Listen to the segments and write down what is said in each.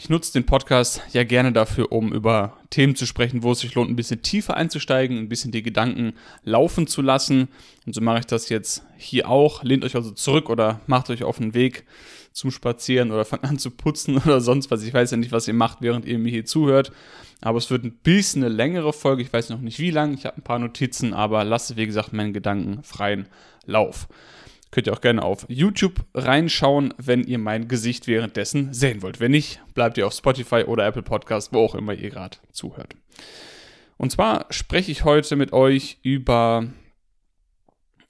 ich nutze den Podcast ja gerne dafür, um über Themen zu sprechen, wo es sich lohnt, ein bisschen tiefer einzusteigen, ein bisschen die Gedanken laufen zu lassen. Und so mache ich das jetzt hier auch. Lehnt euch also zurück oder macht euch auf den Weg zum Spazieren oder fangt an zu putzen oder sonst was. Ich weiß ja nicht, was ihr macht, während ihr mir hier zuhört. Aber es wird ein bisschen eine längere Folge. Ich weiß noch nicht wie lang. Ich habe ein paar Notizen, aber lasse, wie gesagt, meinen Gedanken freien Lauf. Könnt ihr auch gerne auf YouTube reinschauen, wenn ihr mein Gesicht währenddessen sehen wollt. Wenn nicht, bleibt ihr auf Spotify oder Apple Podcast, wo auch immer ihr gerade zuhört. Und zwar spreche ich heute mit euch über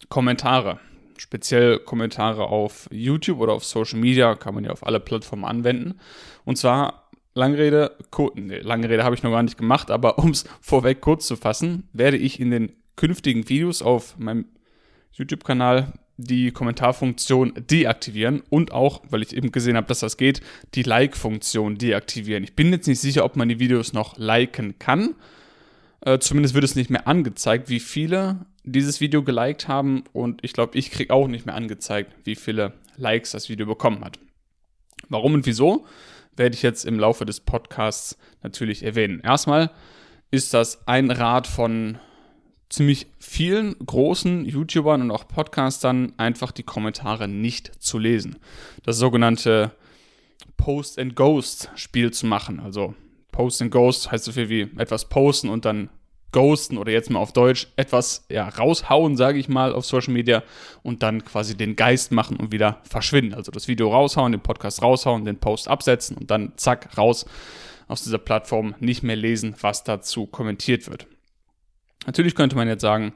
Kommentare. Speziell Kommentare auf YouTube oder auf Social Media, kann man ja auf alle Plattformen anwenden. Und zwar Langrede, nee, Langrede habe ich noch gar nicht gemacht, aber um es vorweg kurz zu fassen, werde ich in den künftigen Videos auf meinem YouTube-Kanal die Kommentarfunktion deaktivieren und auch, weil ich eben gesehen habe, dass das geht, die Like-Funktion deaktivieren. Ich bin jetzt nicht sicher, ob man die Videos noch liken kann. Äh, zumindest wird es nicht mehr angezeigt, wie viele dieses Video geliked haben und ich glaube, ich kriege auch nicht mehr angezeigt, wie viele Likes das Video bekommen hat. Warum und wieso, werde ich jetzt im Laufe des Podcasts natürlich erwähnen. Erstmal ist das ein Rat von ziemlich vielen großen YouTubern und auch Podcastern einfach die Kommentare nicht zu lesen. Das sogenannte Post and Ghost Spiel zu machen. Also Post and Ghost heißt so viel wie etwas posten und dann ghosten oder jetzt mal auf Deutsch etwas ja, raushauen, sage ich mal, auf Social Media und dann quasi den Geist machen und wieder verschwinden. Also das Video raushauen, den Podcast raushauen, den Post absetzen und dann zack raus aus dieser Plattform nicht mehr lesen, was dazu kommentiert wird. Natürlich könnte man jetzt sagen,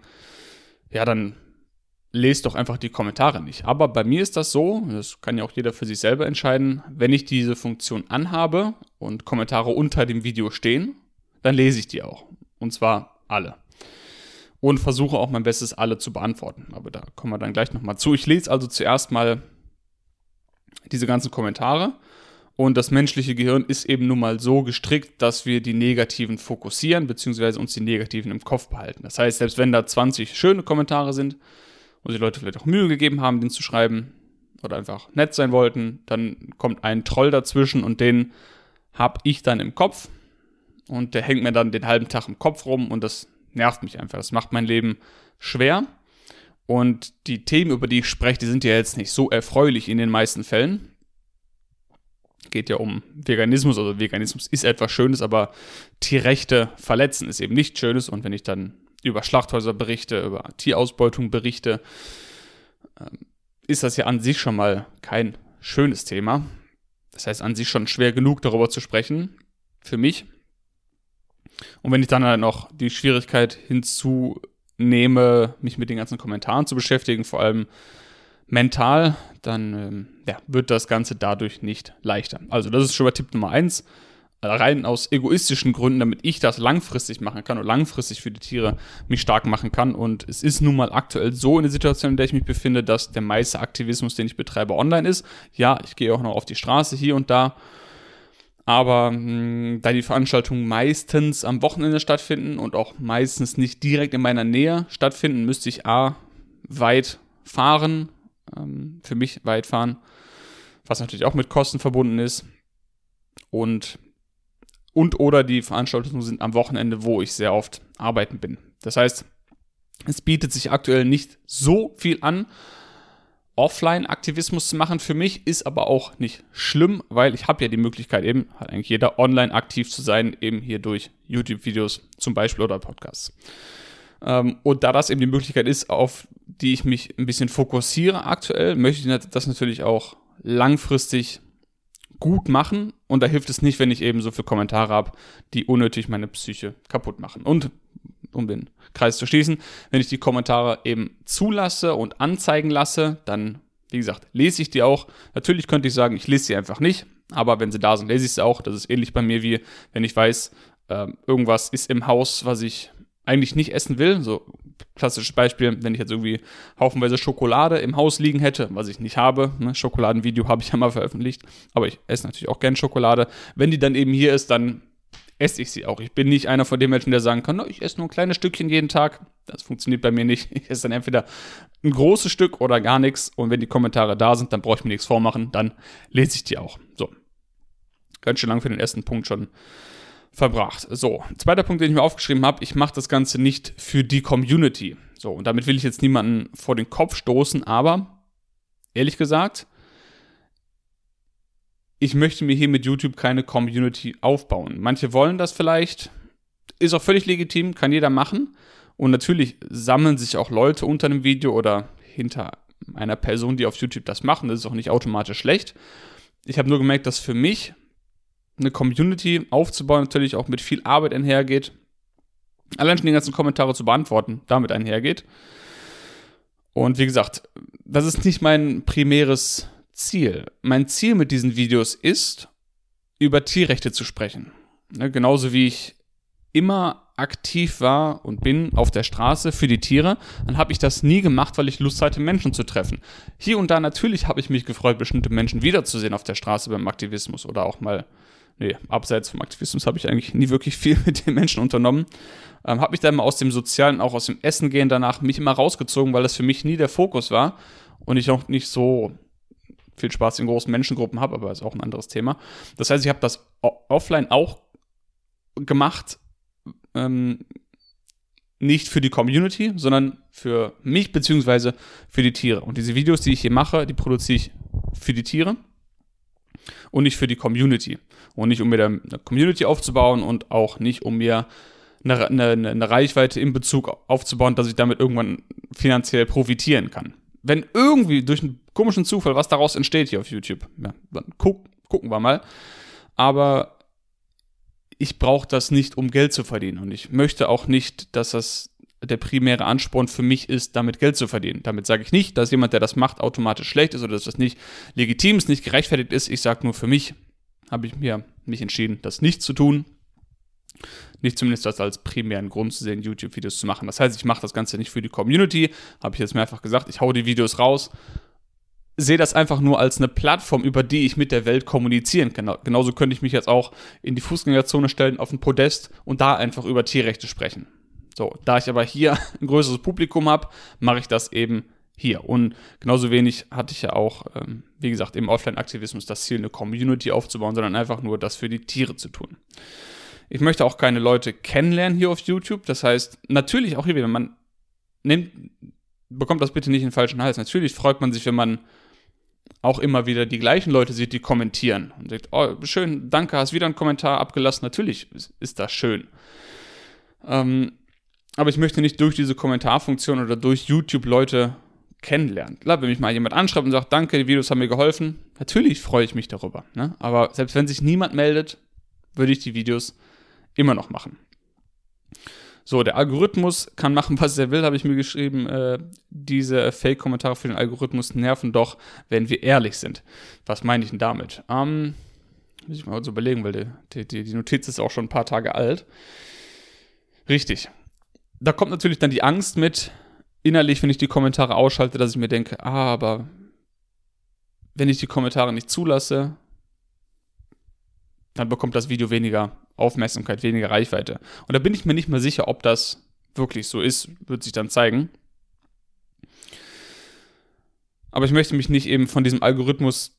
ja, dann lest doch einfach die Kommentare nicht. Aber bei mir ist das so, das kann ja auch jeder für sich selber entscheiden, wenn ich diese Funktion anhabe und Kommentare unter dem Video stehen, dann lese ich die auch. Und zwar alle. Und versuche auch mein Bestes, alle zu beantworten. Aber da kommen wir dann gleich nochmal zu. Ich lese also zuerst mal diese ganzen Kommentare und das menschliche Gehirn ist eben nun mal so gestrickt, dass wir die negativen fokussieren, beziehungsweise uns die negativen im Kopf behalten. Das heißt, selbst wenn da 20 schöne Kommentare sind und die Leute vielleicht auch Mühe gegeben haben, den zu schreiben oder einfach nett sein wollten, dann kommt ein Troll dazwischen und den habe ich dann im Kopf und der hängt mir dann den halben Tag im Kopf rum und das nervt mich einfach. Das macht mein Leben schwer. Und die Themen, über die ich spreche, die sind ja jetzt nicht so erfreulich in den meisten Fällen geht ja um Veganismus. Also Veganismus ist etwas Schönes, aber Tierrechte verletzen ist eben nicht Schönes. Und wenn ich dann über Schlachthäuser berichte, über Tierausbeutung berichte, ähm, ist das ja an sich schon mal kein schönes Thema. Das heißt, an sich schon schwer genug darüber zu sprechen, für mich. Und wenn ich dann halt noch die Schwierigkeit hinzunehme, mich mit den ganzen Kommentaren zu beschäftigen, vor allem mental, dann ähm, ja, wird das Ganze dadurch nicht leichter. Also das ist schon mal Tipp Nummer eins. Rein aus egoistischen Gründen, damit ich das langfristig machen kann und langfristig für die Tiere mich stark machen kann. Und es ist nun mal aktuell so in der Situation, in der ich mich befinde, dass der meiste Aktivismus, den ich betreibe, online ist. Ja, ich gehe auch noch auf die Straße hier und da. Aber mh, hm, da die Veranstaltungen meistens am Wochenende stattfinden und auch meistens nicht direkt in meiner Nähe stattfinden, müsste ich A, weit fahren, ähm, für mich weit fahren, was natürlich auch mit Kosten verbunden ist. Und, und oder die Veranstaltungen sind am Wochenende, wo ich sehr oft arbeiten bin. Das heißt, es bietet sich aktuell nicht so viel an, Offline-Aktivismus zu machen. Für mich ist aber auch nicht schlimm, weil ich habe ja die Möglichkeit eben, hat eigentlich jeder, online aktiv zu sein, eben hier durch YouTube-Videos zum Beispiel oder Podcasts. Ähm, und da das eben die Möglichkeit ist, auf die ich mich ein bisschen fokussiere aktuell, möchte ich das natürlich auch langfristig gut machen. Und da hilft es nicht, wenn ich eben so viele Kommentare habe, die unnötig meine Psyche kaputt machen. Und um den Kreis zu schließen, wenn ich die Kommentare eben zulasse und anzeigen lasse, dann, wie gesagt, lese ich die auch. Natürlich könnte ich sagen, ich lese sie einfach nicht, aber wenn sie da sind, lese ich sie auch. Das ist ähnlich bei mir wie, wenn ich weiß, äh, irgendwas ist im Haus, was ich eigentlich nicht essen will. So klassisches Beispiel, wenn ich jetzt irgendwie haufenweise Schokolade im Haus liegen hätte, was ich nicht habe. Ne? Schokoladenvideo habe ich ja mal veröffentlicht, aber ich esse natürlich auch gern Schokolade. Wenn die dann eben hier ist, dann esse ich sie auch. Ich bin nicht einer von den Menschen, der sagen kann, no, ich esse nur ein kleines Stückchen jeden Tag. Das funktioniert bei mir nicht. Ich esse dann entweder ein großes Stück oder gar nichts. Und wenn die Kommentare da sind, dann brauche ich mir nichts vormachen. Dann lese ich die auch. So. ganz schön lang für den ersten Punkt schon verbracht. So, zweiter Punkt, den ich mir aufgeschrieben habe, ich mache das Ganze nicht für die Community. So, und damit will ich jetzt niemanden vor den Kopf stoßen, aber ehrlich gesagt, ich möchte mir hier mit YouTube keine Community aufbauen. Manche wollen das vielleicht, ist auch völlig legitim, kann jeder machen. Und natürlich sammeln sich auch Leute unter einem Video oder hinter einer Person, die auf YouTube das machen. Das ist auch nicht automatisch schlecht. Ich habe nur gemerkt, dass für mich eine Community aufzubauen natürlich auch mit viel Arbeit einhergeht. Allein schon die ganzen Kommentare zu beantworten, damit einhergeht. Und wie gesagt, das ist nicht mein primäres Ziel. Mein Ziel mit diesen Videos ist, über Tierrechte zu sprechen. Ne, genauso wie ich immer aktiv war und bin auf der Straße für die Tiere, dann habe ich das nie gemacht, weil ich Lust hatte, Menschen zu treffen. Hier und da natürlich habe ich mich gefreut, bestimmte Menschen wiederzusehen auf der Straße beim Aktivismus oder auch mal, nee, abseits vom Aktivismus habe ich eigentlich nie wirklich viel mit den Menschen unternommen. Ähm, habe mich dann mal aus dem Sozialen, auch aus dem Essen gehen danach mich immer rausgezogen, weil das für mich nie der Fokus war und ich auch nicht so viel Spaß in großen Menschengruppen habe, aber ist auch ein anderes Thema. Das heißt, ich habe das offline auch gemacht, ähm, nicht für die Community, sondern für mich beziehungsweise für die Tiere. Und diese Videos, die ich hier mache, die produziere ich für die Tiere und nicht für die Community. Und nicht, um mir eine Community aufzubauen und auch nicht, um mir eine, eine, eine Reichweite in Bezug aufzubauen, dass ich damit irgendwann finanziell profitieren kann. Wenn irgendwie durch einen komischen Zufall was daraus entsteht hier auf YouTube, ja, dann guck, gucken wir mal. Aber ich brauche das nicht, um Geld zu verdienen. Und ich möchte auch nicht, dass das der primäre Ansporn für mich ist, damit Geld zu verdienen. Damit sage ich nicht, dass jemand, der das macht, automatisch schlecht ist oder dass das nicht legitim ist, nicht gerechtfertigt ist. Ich sage nur, für mich habe ich mir mich entschieden, das nicht zu tun. Nicht zumindest das als primären Grund zu sehen, YouTube-Videos zu machen. Das heißt, ich mache das Ganze nicht für die Community, habe ich jetzt mehrfach gesagt. Ich hau die Videos raus, sehe das einfach nur als eine Plattform, über die ich mit der Welt kommunizieren kann. Genauso könnte ich mich jetzt auch in die Fußgängerzone stellen, auf ein Podest und da einfach über Tierrechte sprechen. So, da ich aber hier ein größeres Publikum habe, mache ich das eben hier. Und genauso wenig hatte ich ja auch, ähm, wie gesagt, im Offline-Aktivismus das Ziel, eine Community aufzubauen, sondern einfach nur das für die Tiere zu tun. Ich möchte auch keine Leute kennenlernen hier auf YouTube. Das heißt, natürlich auch hier wieder, man nimmt, bekommt das bitte nicht in den falschen Hals. Natürlich freut man sich, wenn man auch immer wieder die gleichen Leute sieht, die kommentieren und sagt, oh, schön, danke, hast wieder einen Kommentar abgelassen. Natürlich ist das schön. Ähm, aber ich möchte nicht durch diese Kommentarfunktion oder durch YouTube Leute kennenlernen. Klar, wenn mich mal jemand anschreibt und sagt, danke, die Videos haben mir geholfen, natürlich freue ich mich darüber. Ne? Aber selbst wenn sich niemand meldet, würde ich die Videos immer noch machen. So, der Algorithmus kann machen, was er will, habe ich mir geschrieben. Äh, diese Fake-Kommentare für den Algorithmus nerven doch, wenn wir ehrlich sind. Was meine ich denn damit? Ähm, muss ich mal kurz überlegen, weil die, die, die Notiz ist auch schon ein paar Tage alt. Richtig. Da kommt natürlich dann die Angst mit, innerlich, wenn ich die Kommentare ausschalte, dass ich mir denke, ah, aber wenn ich die Kommentare nicht zulasse, dann bekommt das Video weniger Aufmerksamkeit, weniger Reichweite. Und da bin ich mir nicht mal sicher, ob das wirklich so ist, wird sich dann zeigen. Aber ich möchte mich nicht eben von diesem Algorithmus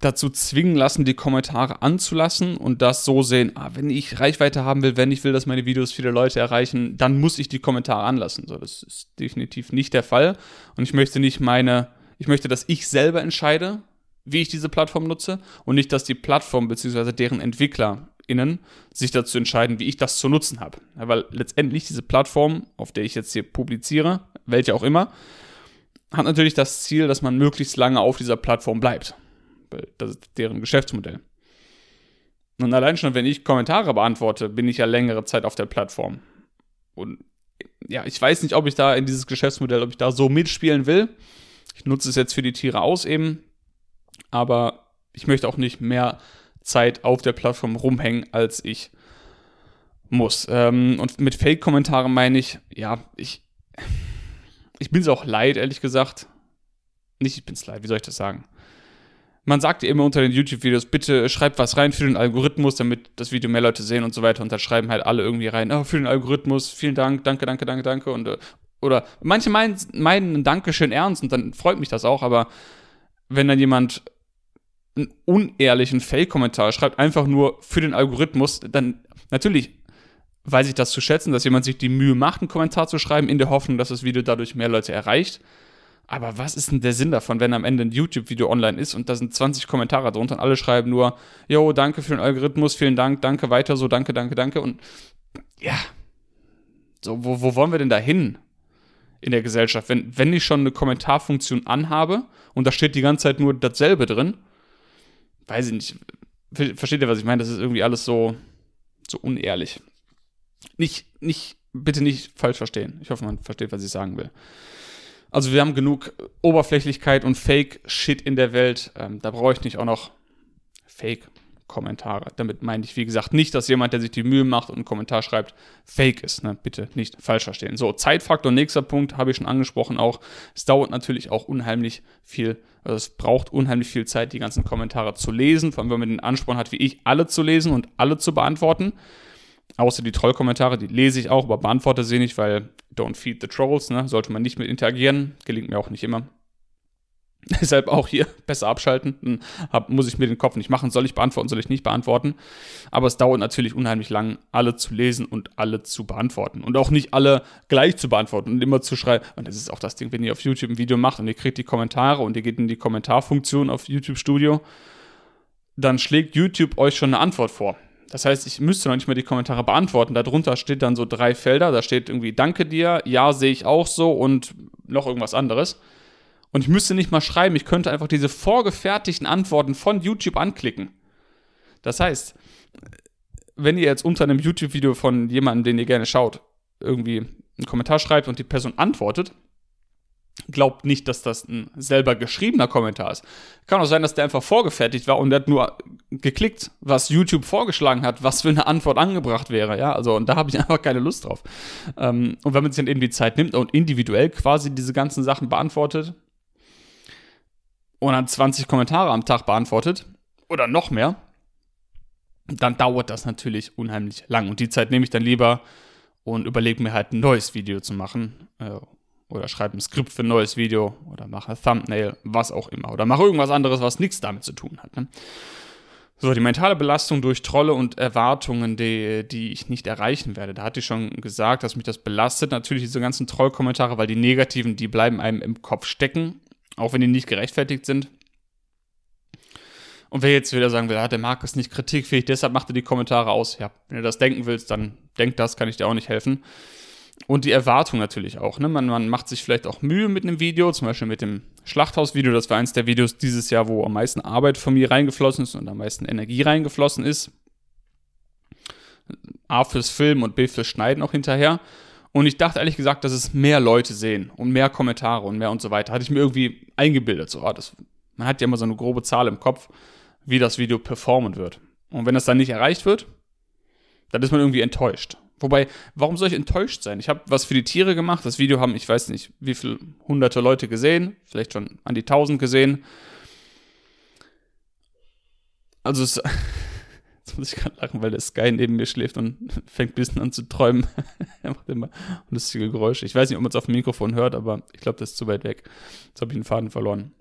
dazu zwingen lassen, die Kommentare anzulassen und das so sehen, ah, wenn ich Reichweite haben will, wenn ich will, dass meine Videos viele Leute erreichen, dann muss ich die Kommentare anlassen. So, das ist definitiv nicht der Fall. Und ich möchte nicht meine, ich möchte, dass ich selber entscheide, wie ich diese Plattform nutze und nicht, dass die Plattform bzw. deren EntwicklerInnen sich dazu entscheiden, wie ich das zu nutzen habe. Ja, weil letztendlich diese Plattform, auf der ich jetzt hier publiziere, welche auch immer, hat natürlich das Ziel, dass man möglichst lange auf dieser Plattform bleibt. Das ist deren Geschäftsmodell. Und allein schon, wenn ich Kommentare beantworte, bin ich ja längere Zeit auf der Plattform. Und ja, ich weiß nicht, ob ich da in dieses Geschäftsmodell, ob ich da so mitspielen will. Ich nutze es jetzt für die Tiere aus eben aber ich möchte auch nicht mehr Zeit auf der Plattform rumhängen, als ich muss. Ähm, und mit Fake-Kommentaren meine ich, ja, ich, ich bin es auch leid, ehrlich gesagt. Nicht, ich bin es leid, wie soll ich das sagen? Man sagt immer unter den YouTube-Videos, bitte schreibt was rein für den Algorithmus, damit das Video mehr Leute sehen und so weiter. Und dann schreiben halt alle irgendwie rein, oh, für den Algorithmus, vielen Dank, danke, danke, danke, danke. Und, äh, oder manche meinen, meinen ein Dankeschön ernst und dann freut mich das auch, aber wenn dann jemand einen unehrlichen Fake-Kommentar schreibt, einfach nur für den Algorithmus, dann natürlich weiß ich das zu schätzen, dass jemand sich die Mühe macht, einen Kommentar zu schreiben, in der Hoffnung, dass das Video dadurch mehr Leute erreicht. Aber was ist denn der Sinn davon, wenn am Ende ein YouTube-Video online ist und da sind 20 Kommentare drunter und alle schreiben nur, yo, danke für den Algorithmus, vielen Dank, danke, weiter so, danke, danke, danke. Und ja, so, wo, wo wollen wir denn da hin in der Gesellschaft? Wenn, wenn ich schon eine Kommentarfunktion anhabe und da steht die ganze Zeit nur dasselbe drin, weiß ich nicht, versteht ihr, was ich meine? Das ist irgendwie alles so, so unehrlich. Nicht, nicht, bitte nicht falsch verstehen. Ich hoffe, man versteht, was ich sagen will. Also wir haben genug Oberflächlichkeit und Fake-Shit in der Welt. Ähm, da brauche ich nicht auch noch Fake-Kommentare. Damit meine ich, wie gesagt, nicht, dass jemand, der sich die Mühe macht und einen Kommentar schreibt, fake ist. Ne? Bitte nicht falsch verstehen. So, Zeitfaktor, nächster Punkt, habe ich schon angesprochen auch. Es dauert natürlich auch unheimlich viel, also es braucht unheimlich viel Zeit, die ganzen Kommentare zu lesen. Vor allem, wenn man den Ansporn hat, wie ich, alle zu lesen und alle zu beantworten. Außer die Trollkommentare, die lese ich auch, aber beantworte sie nicht, weil don't feed the trolls, ne? Sollte man nicht mit interagieren. Gelingt mir auch nicht immer. Deshalb auch hier besser abschalten. Hab, muss ich mir den Kopf nicht machen. Soll ich beantworten, soll ich nicht beantworten? Aber es dauert natürlich unheimlich lang, alle zu lesen und alle zu beantworten. Und auch nicht alle gleich zu beantworten und immer zu schreiben. Und das ist auch das Ding, wenn ihr auf YouTube ein Video macht und ihr kriegt die Kommentare und ihr geht in die Kommentarfunktion auf YouTube Studio, dann schlägt YouTube euch schon eine Antwort vor. Das heißt, ich müsste noch nicht mal die Kommentare beantworten. Darunter steht dann so drei Felder. Da steht irgendwie Danke dir, ja, sehe ich auch so und noch irgendwas anderes. Und ich müsste nicht mal schreiben, ich könnte einfach diese vorgefertigten Antworten von YouTube anklicken. Das heißt, wenn ihr jetzt unter einem YouTube-Video von jemandem, den ihr gerne schaut, irgendwie einen Kommentar schreibt und die Person antwortet, glaubt nicht, dass das ein selber geschriebener Kommentar ist. Kann auch sein, dass der einfach vorgefertigt war und der hat nur geklickt, was YouTube vorgeschlagen hat, was für eine Antwort angebracht wäre. Ja, also und da habe ich einfach keine Lust drauf. Ähm, und wenn man sich dann eben die Zeit nimmt und individuell quasi diese ganzen Sachen beantwortet und dann 20 Kommentare am Tag beantwortet oder noch mehr, dann dauert das natürlich unheimlich lang. Und die Zeit nehme ich dann lieber und überlege mir halt ein neues Video zu machen. Äh, oder schreibe ein Skript für ein neues Video oder mache ein Thumbnail, was auch immer. Oder mache irgendwas anderes, was nichts damit zu tun hat. Ne? So, die mentale Belastung durch Trolle und Erwartungen, die, die ich nicht erreichen werde. Da hatte ich schon gesagt, dass mich das belastet. Natürlich diese ganzen Trollkommentare, weil die negativen, die bleiben einem im Kopf stecken, auch wenn die nicht gerechtfertigt sind. Und wer jetzt wieder sagen will, ja, der Marc ist nicht kritikfähig, deshalb macht er die Kommentare aus. Ja, wenn du das denken willst, dann denk das, kann ich dir auch nicht helfen. Und die Erwartung natürlich auch. Ne? Man, man macht sich vielleicht auch Mühe mit einem Video, zum Beispiel mit dem Schlachthaus-Video. Das war eins der Videos dieses Jahr, wo am meisten Arbeit von mir reingeflossen ist und am meisten Energie reingeflossen ist. A fürs Filmen und B fürs Schneiden auch hinterher. Und ich dachte ehrlich gesagt, dass es mehr Leute sehen und mehr Kommentare und mehr und so weiter. Hatte ich mir irgendwie eingebildet. So, ah, das, man hat ja immer so eine grobe Zahl im Kopf, wie das Video performen wird. Und wenn das dann nicht erreicht wird, dann ist man irgendwie enttäuscht. Wobei, warum soll ich enttäuscht sein? Ich habe was für die Tiere gemacht. Das Video haben, ich weiß nicht, wie viele hunderte Leute gesehen. Vielleicht schon an die tausend gesehen. Also, es, jetzt muss ich gerade lachen, weil der Sky neben mir schläft und fängt ein bisschen an zu träumen. er macht immer lustige Geräusche. Ich weiß nicht, ob man es auf dem Mikrofon hört, aber ich glaube, das ist zu weit weg. Jetzt habe ich den Faden verloren.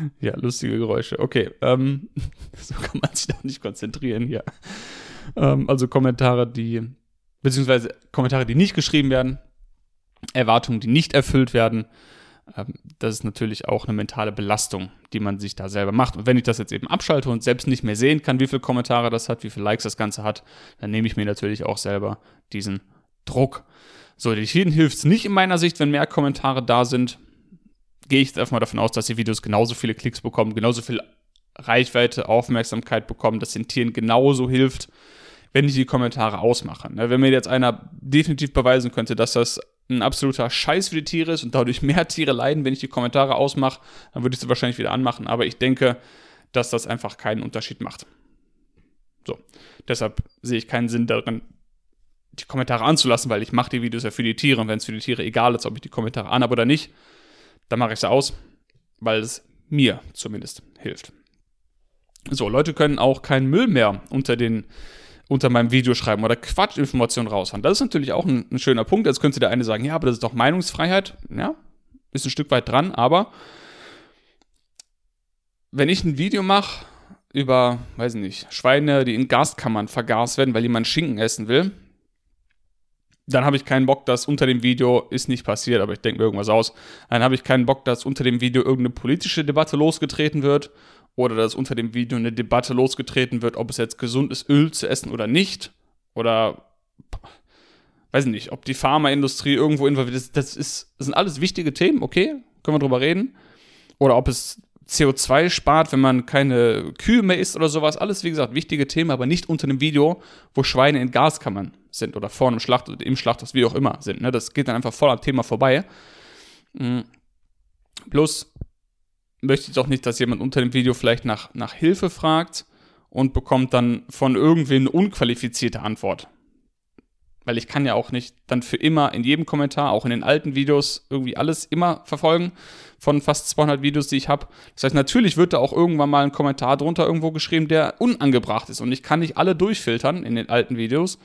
ja, lustige Geräusche. Okay, ähm, so kann man sich doch nicht konzentrieren hier. Ähm, also Kommentare, die, beziehungsweise Kommentare, die nicht geschrieben werden, Erwartungen, die nicht erfüllt werden. Ähm, das ist natürlich auch eine mentale Belastung, die man sich da selber macht. Und wenn ich das jetzt eben abschalte und selbst nicht mehr sehen kann, wie viele Kommentare das hat, wie viele Likes das Ganze hat, dann nehme ich mir natürlich auch selber diesen Druck. So, den vielen hilft es nicht in meiner Sicht, wenn mehr Kommentare da sind gehe ich jetzt einfach mal davon aus, dass die Videos genauso viele Klicks bekommen, genauso viel Reichweite, Aufmerksamkeit bekommen, dass den Tieren genauso hilft, wenn ich die Kommentare ausmache. Ne, wenn mir jetzt einer definitiv beweisen könnte, dass das ein absoluter Scheiß für die Tiere ist und dadurch mehr Tiere leiden, wenn ich die Kommentare ausmache, dann würde ich sie wahrscheinlich wieder anmachen. Aber ich denke, dass das einfach keinen Unterschied macht. So, deshalb sehe ich keinen Sinn darin, die Kommentare anzulassen, weil ich mache die Videos ja für die Tiere und wenn es für die Tiere egal ist, ob ich die Kommentare an habe oder nicht, dann mache ich sie aus, weil es mir zumindest hilft. So, Leute können auch keinen Müll mehr unter den unter meinem Video schreiben oder Quatschinformationen raushauen. Das ist natürlich auch ein, ein, schöner Punkt. Jetzt könnte der eine sagen, ja, aber das ist doch Meinungsfreiheit. Ja, ist ein Stück weit dran, aber wenn ich ein Video mache über, weiß ich nicht, Schweine, die in Gaskammern vergast werden, weil jemand Schinken essen will, dann habe ich keinen Bock, dass unter dem Video ist nicht passiert, aber ich denke mir irgendwas aus. Dann habe ich keinen Bock, dass unter dem Video irgendeine politische Debatte losgetreten wird oder dass unter dem Video eine Debatte losgetreten wird, ob es jetzt gesund ist, Öl zu essen oder nicht. Oder weiß ich nicht, ob die Pharmaindustrie irgendwo involviert ist. Das, ist, das sind alles wichtige Themen, okay, können wir drüber reden. Oder ob es CO2 spart, wenn man keine Kühe mehr isst oder sowas. Alles, wie gesagt, wichtige Themen, aber nicht unter einem Video, wo Schweine in Gaskammern sind oder vor einem Schlacht oder im Schlachthaus, wie auch immer sind. Ne? Das geht dann einfach voll am Thema vorbei. Mhm. Plus möchte ich doch nicht, dass jemand unter dem Video vielleicht nach, nach Hilfe fragt und bekommt dann von irgendwem eine unqualifizierte Antwort. Weil ich kann ja auch nicht dann für immer in jedem Kommentar, auch in den alten Videos, irgendwie alles immer verfolgen von fast 200 Videos, die ich habe. Das heißt, natürlich wird da auch irgendwann mal ein Kommentar drunter irgendwo geschrieben, der unangebracht ist. Und ich kann nicht alle durchfiltern in den alten Videos.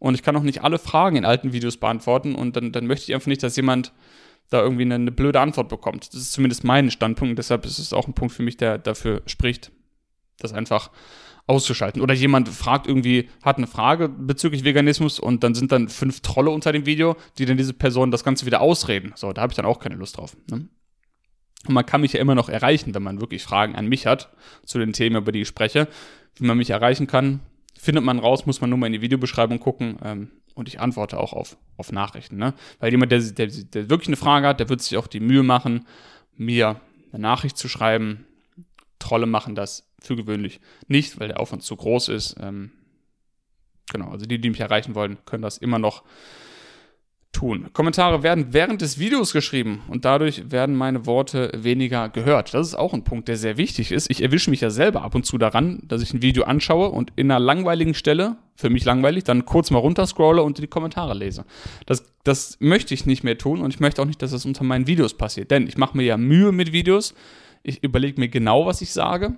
Und ich kann auch nicht alle Fragen in alten Videos beantworten. Und dann, dann möchte ich einfach nicht, dass jemand da irgendwie eine, eine blöde Antwort bekommt. Das ist zumindest mein Standpunkt. Deshalb ist es auch ein Punkt für mich, der dafür spricht, das einfach auszuschalten. Oder jemand fragt irgendwie, hat eine Frage bezüglich Veganismus und dann sind dann fünf Trolle unter dem Video, die dann diese Person das Ganze wieder ausreden. So, da habe ich dann auch keine Lust drauf. Ne? Und man kann mich ja immer noch erreichen, wenn man wirklich Fragen an mich hat zu den Themen, über die ich spreche. Wie man mich erreichen kann, findet man raus, muss man nur mal in die Videobeschreibung gucken. Ähm, und ich antworte auch auf, auf Nachrichten. Ne? Weil jemand, der, der, der wirklich eine Frage hat, der wird sich auch die Mühe machen, mir eine Nachricht zu schreiben. Trolle machen das für gewöhnlich nicht, weil der Aufwand zu groß ist. Ähm, genau, also die, die mich erreichen wollen, können das immer noch tun. Kommentare werden während des Videos geschrieben und dadurch werden meine Worte weniger gehört. Das ist auch ein Punkt, der sehr wichtig ist. Ich erwische mich ja selber ab und zu daran, dass ich ein Video anschaue und in einer langweiligen Stelle, für mich langweilig, dann kurz mal runterscrolle und die Kommentare lese. Das, das möchte ich nicht mehr tun und ich möchte auch nicht, dass das unter meinen Videos passiert, denn ich mache mir ja Mühe mit Videos. Ich überlege mir genau, was ich sage.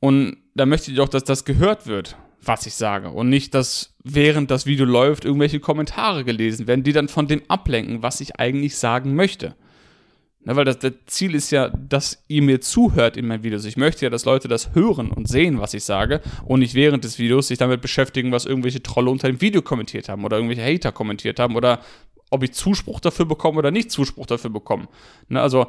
Und da möchte ich auch, dass das gehört wird was ich sage. Und nicht, dass während das Video läuft, irgendwelche Kommentare gelesen werden, die dann von dem ablenken, was ich eigentlich sagen möchte. Ne, weil das, das, Ziel ist ja, dass ihr mir zuhört in meinen Videos. Ich möchte ja, dass Leute das hören und sehen, was ich sage und nicht während des Videos sich damit beschäftigen, was irgendwelche Trolle unter dem Video kommentiert haben oder irgendwelche Hater kommentiert haben oder ob ich Zuspruch dafür bekomme oder nicht Zuspruch dafür bekomme. Ne, also,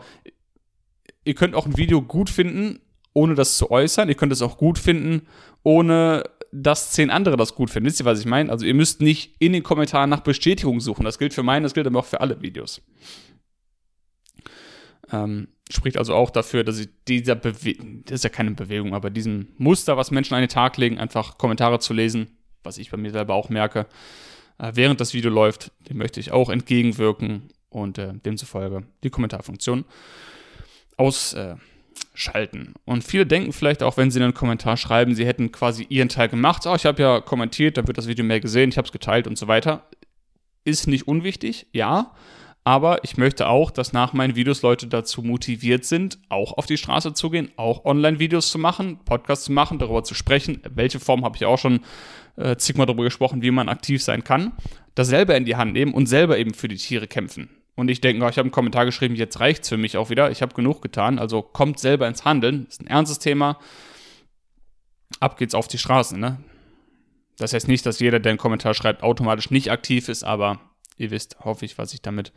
ihr könnt auch ein Video gut finden, ohne das zu äußern. Ihr könnt es auch gut finden, ohne dass zehn andere das gut finden. Wisst ihr, was ich meine? Also ihr müsst nicht in den Kommentaren nach Bestätigung suchen. Das gilt für meinen, das gilt aber auch für alle Videos. Ähm, spricht also auch dafür, dass ich dieser Bewegung, das ist ja keine Bewegung, aber diesem Muster, was Menschen an den Tag legen, einfach Kommentare zu lesen, was ich bei mir selber auch merke, äh, während das Video läuft, dem möchte ich auch entgegenwirken und äh, demzufolge die Kommentarfunktion aus, äh, schalten. Und viele denken vielleicht auch, wenn sie einen Kommentar schreiben, sie hätten quasi ihren Teil gemacht. Oh, ich habe ja kommentiert, dann wird das Video mehr gesehen, ich habe es geteilt und so weiter. Ist nicht unwichtig, ja. Aber ich möchte auch, dass nach meinen Videos Leute dazu motiviert sind, auch auf die Straße zu gehen, auch Online-Videos zu machen, Podcasts zu machen, darüber zu sprechen. Welche Form habe ich auch schon äh, zigmal darüber gesprochen, wie man aktiv sein kann. Das selber in die Hand nehmen und selber eben für die Tiere kämpfen und ich denke, ich habe einen Kommentar geschrieben, jetzt reicht es für mich auch wieder. Ich habe genug getan. Also kommt selber ins Handeln. Ist ein ernstes Thema. Ab geht's auf die Straßen. Ne? Das heißt nicht, dass jeder, der einen Kommentar schreibt, automatisch nicht aktiv ist, aber ihr wisst, hoffe ich, was ich damit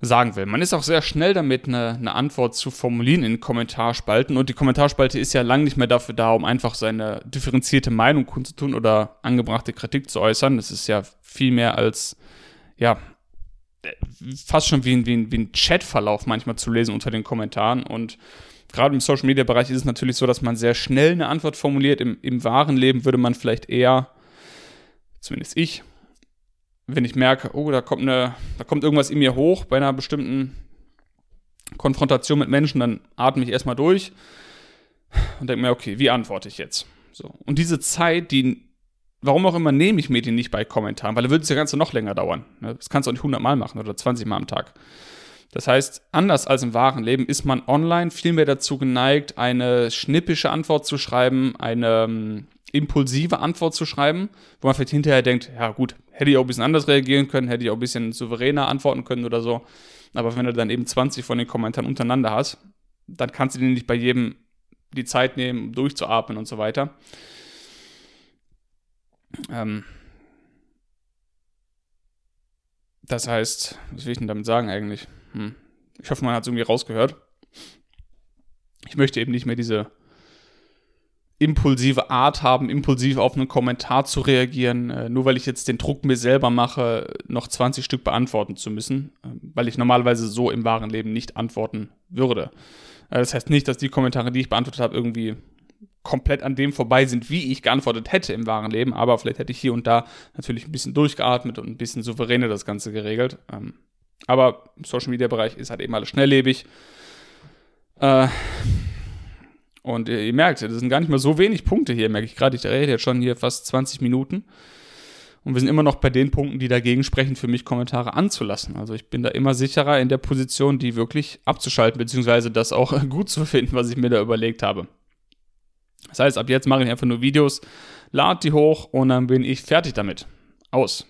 sagen will. Man ist auch sehr schnell damit, eine, eine Antwort zu formulieren in Kommentarspalten. Und die Kommentarspalte ist ja lange nicht mehr dafür da, um einfach seine differenzierte Meinung kundzutun oder angebrachte Kritik zu äußern. Das ist ja viel mehr als ja, fast schon wie ein, wie ein, wie ein Chatverlauf manchmal zu lesen unter den Kommentaren. Und gerade im Social Media Bereich ist es natürlich so, dass man sehr schnell eine Antwort formuliert. Im, im wahren Leben würde man vielleicht eher, zumindest ich, wenn ich merke, oh, da kommt, eine, da kommt irgendwas in mir hoch bei einer bestimmten Konfrontation mit Menschen, dann atme ich erstmal durch und denke mir, okay, wie antworte ich jetzt? So. Und diese Zeit, die warum auch immer nehme ich mir die nicht bei Kommentaren, weil dann würde es ja ganz noch länger dauern. Ne? Das kannst du auch nicht 100 Mal machen oder 20 Mal am Tag. Das heißt, anders als im wahren Leben ist man online viel mehr dazu geneigt, eine schnippische Antwort zu schreiben, eine ähm, impulsive Antwort zu schreiben, wo man vielleicht hinterher denkt, ja gut, hätte ich auch ein bisschen anders reagieren können, hätte ich auch ein bisschen souveräner antworten können oder so. Aber wenn du dann eben 20 von den Kommentaren untereinander hast, dann kannst du dir nicht bei jedem die Zeit nehmen, durchzuatmen und so weiter. Ähm das heißt, was will ich denn damit sagen eigentlich? Hm. Ich hoffe, man hat es irgendwie rausgehört. Ich möchte eben nicht mehr diese impulsive Art haben, impulsiv auf einen Kommentar zu reagieren, äh, nur weil ich jetzt den Druck mir selber mache, noch 20 Stück beantworten zu müssen, äh, weil ich normalerweise so im wahren Leben nicht antworten würde. Äh, das heißt nicht, dass die Kommentare, die ich beantwortet habe, irgendwie komplett an dem vorbei sind, wie ich geantwortet hätte im wahren Leben, aber vielleicht hätte ich hier und da natürlich ein bisschen durchgeatmet und ein bisschen souveräner das Ganze geregelt. Ähm, aber im Social Media Bereich ist halt eben alles schnelllebig. Äh, und ihr, ihr, merkt, das sind gar nicht mal so wenig Punkte hier, merke ich gerade. Ich rede jetzt schon hier fast 20 Minuten. Und wir sind immer noch bei den Punkten, die dagegen sprechen, für mich Kommentare anzulassen. Also ich bin da immer sicherer in der Position, die wirklich abzuschalten, beziehungsweise das auch gut zu finden, was ich mir da überlegt habe. Das heißt, ab jetzt mache ich einfach nur Videos, lade die hoch und dann bin ich fertig damit. Aus.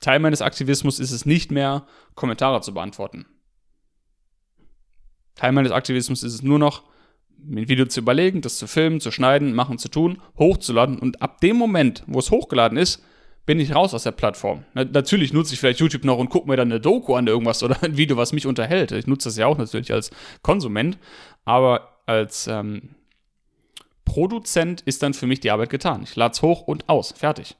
Teil meines Aktivismus ist es nicht mehr, Kommentare zu beantworten. Teil meines Aktivismus ist es nur noch, mir ein Video zu überlegen, das zu filmen, zu schneiden, machen, zu tun, hochzuladen und ab dem Moment, wo es hochgeladen ist, bin ich raus aus der Plattform. natürlich nutze ich vielleicht YouTube noch und gucke mir dann eine Doku an irgendwas oder ein Video, was mich unterhält. Ich nutze das ja auch natürlich als Konsument, aber als ähm, Produzent ist dann für mich die Arbeit getan. Ich lade es hoch und aus. Fertig.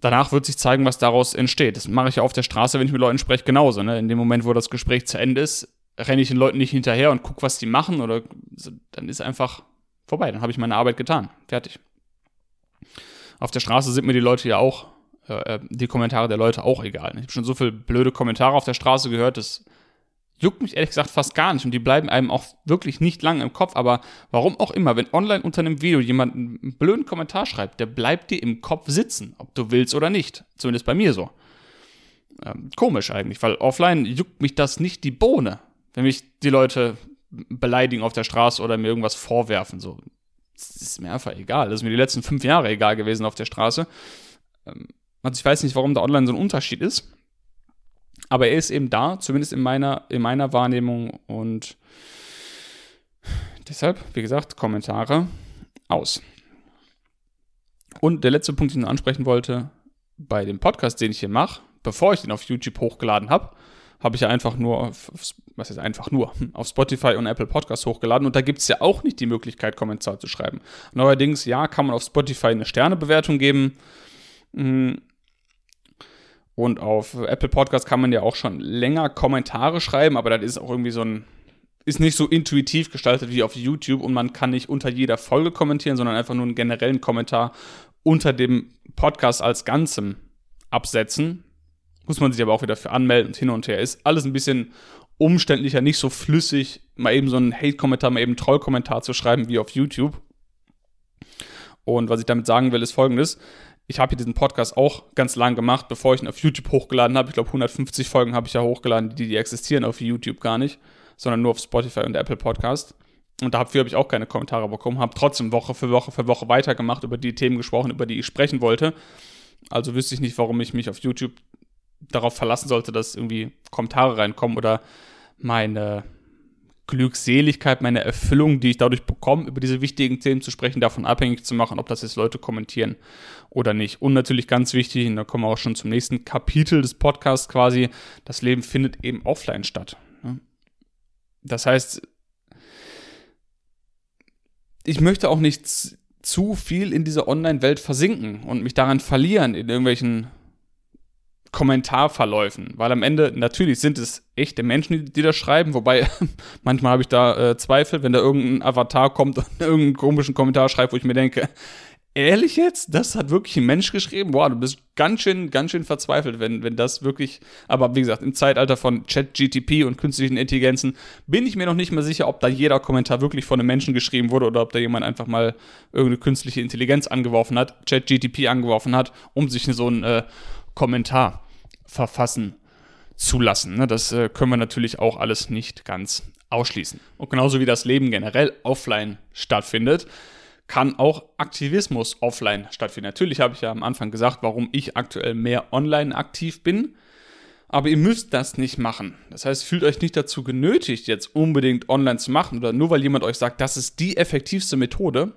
Danach wird sich zeigen, was daraus entsteht. Das mache ich ja auf der Straße, wenn ich mit Leuten spreche, genauso. Ne? In dem Moment, wo das Gespräch zu Ende ist, renne ich den Leuten nicht hinterher und gucke, was die machen oder dann ist einfach vorbei. Dann habe ich meine Arbeit getan. Fertig. Auf der Straße sind mir die Leute ja auch, äh, äh die Kommentare der Leute auch egal. Ich habe schon so viele blöde Kommentare auf der Straße gehört, das juckt mich ehrlich gesagt fast gar nicht und die bleiben einem auch wirklich nicht lange im Kopf. Aber warum auch immer, wenn online unter einem Video jemand einen blöden Kommentar schreibt, der bleibt dir im Kopf sitzen, ob du willst oder nicht. Zumindest bei mir so. Ähm, komisch eigentlich, weil offline juckt mich das nicht die Bohne wenn mich die Leute beleidigen auf der Straße oder mir irgendwas vorwerfen. So, das ist mir einfach egal. Das ist mir die letzten fünf Jahre egal gewesen auf der Straße. Ähm, also ich weiß nicht, warum da online so ein Unterschied ist. Aber er ist eben da, zumindest in meiner, in meiner Wahrnehmung. Und deshalb, wie gesagt, Kommentare aus. Und der letzte Punkt, den ich ansprechen wollte, bei dem Podcast, den ich hier mache, bevor ich den auf YouTube hochgeladen habe, habe ich ja einfach nur, auf, was ist einfach nur, auf Spotify und Apple Podcasts hochgeladen und da gibt es ja auch nicht die Möglichkeit, Kommentar zu schreiben. Neuerdings, ja, kann man auf Spotify eine Sternebewertung geben. Und auf Apple Podcasts kann man ja auch schon länger Kommentare schreiben, aber das ist auch irgendwie so ein, ist nicht so intuitiv gestaltet wie auf YouTube und man kann nicht unter jeder Folge kommentieren, sondern einfach nur einen generellen Kommentar unter dem Podcast als Ganzem absetzen. Muss man sich aber auch wieder für anmelden und hin und her. Ist alles ein bisschen umständlicher, nicht so flüssig, mal eben so einen Hate-Kommentar, mal eben einen Troll-Kommentar zu schreiben wie auf YouTube. Und was ich damit sagen will, ist folgendes. Ich habe hier diesen Podcast auch ganz lang gemacht, bevor ich ihn auf YouTube hochgeladen habe. Ich glaube, 150 Folgen habe ich ja hochgeladen, die, die existieren auf YouTube gar nicht, sondern nur auf Spotify und Apple Podcast. Und dafür habe ich auch keine Kommentare bekommen, habe trotzdem Woche für Woche für Woche weitergemacht, über die Themen gesprochen, über die ich sprechen wollte. Also wüsste ich nicht, warum ich mich auf YouTube darauf verlassen sollte, dass irgendwie Kommentare reinkommen oder meine Glückseligkeit, meine Erfüllung, die ich dadurch bekomme, über diese wichtigen Themen zu sprechen, davon abhängig zu machen, ob das jetzt Leute kommentieren oder nicht. Und natürlich ganz wichtig, und da kommen wir auch schon zum nächsten Kapitel des Podcasts quasi, das Leben findet eben offline statt. Ne? Das heißt, ich möchte auch nicht zu viel in dieser Online-Welt versinken und mich daran verlieren, in irgendwelchen Kommentarverläufen, weil am Ende natürlich sind es echte Menschen, die, die das schreiben, wobei manchmal habe ich da äh, Zweifel, wenn da irgendein Avatar kommt und irgendeinen komischen Kommentar schreibt, wo ich mir denke, ehrlich jetzt, das hat wirklich ein Mensch geschrieben? Boah, du bist ganz schön, ganz schön verzweifelt, wenn, wenn das wirklich, aber wie gesagt, im Zeitalter von Chat-GTP und künstlichen Intelligenzen bin ich mir noch nicht mehr sicher, ob da jeder Kommentar wirklich von einem Menschen geschrieben wurde oder ob da jemand einfach mal irgendeine künstliche Intelligenz angeworfen hat, Chat-GTP angeworfen hat, um sich so ein äh, Kommentar verfassen zu lassen. Ne? Das äh, können wir natürlich auch alles nicht ganz ausschließen. Und genauso wie das Leben generell offline stattfindet, kann auch Aktivismus offline stattfinden. Natürlich habe ich ja am Anfang gesagt, warum ich aktuell mehr online aktiv bin. Aber ihr müsst das nicht machen. Das heißt, fühlt euch nicht dazu genötigt, jetzt unbedingt online zu machen oder nur weil jemand euch sagt, das ist die effektivste Methode.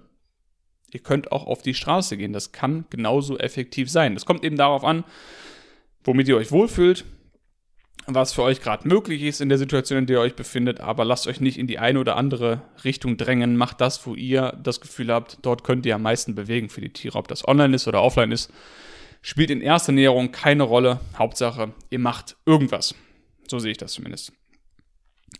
Ihr könnt auch auf die Straße gehen. Das kann genauso effektiv sein. Das kommt eben darauf an, womit ihr euch wohlfühlt, was für euch gerade möglich ist in der Situation, in der ihr euch befindet, aber lasst euch nicht in die eine oder andere Richtung drängen. Macht das, wo ihr das Gefühl habt, dort könnt ihr am meisten bewegen für die Tiere, ob das online ist oder offline ist. Spielt in erster Näherung keine Rolle. Hauptsache, ihr macht irgendwas. So sehe ich das zumindest.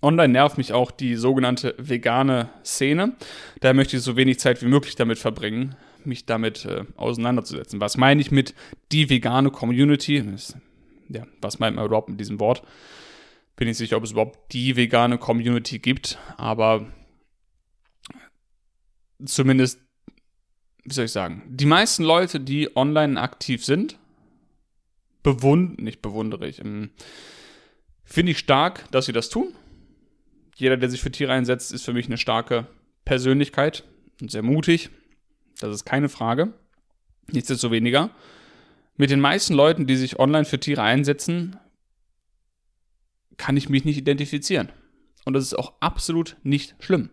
Online nervt mich auch die sogenannte vegane Szene. Da möchte ich so wenig Zeit wie möglich damit verbringen, mich damit äh, auseinanderzusetzen. Was meine ich mit die vegane Community? ja, was meint man überhaupt mit diesem Wort? Bin ich sicher, ob es überhaupt die vegane Community gibt, aber zumindest, wie soll ich sagen, die meisten Leute, die online aktiv sind, bewundern, nicht bewundere ich, ähm, finde ich stark, dass sie das tun. Jeder, der sich für Tiere einsetzt, ist für mich eine starke Persönlichkeit und sehr mutig. Das ist keine Frage. Nichtsdestoweniger. Mit den meisten Leuten, die sich online für Tiere einsetzen, kann ich mich nicht identifizieren. Und das ist auch absolut nicht schlimm.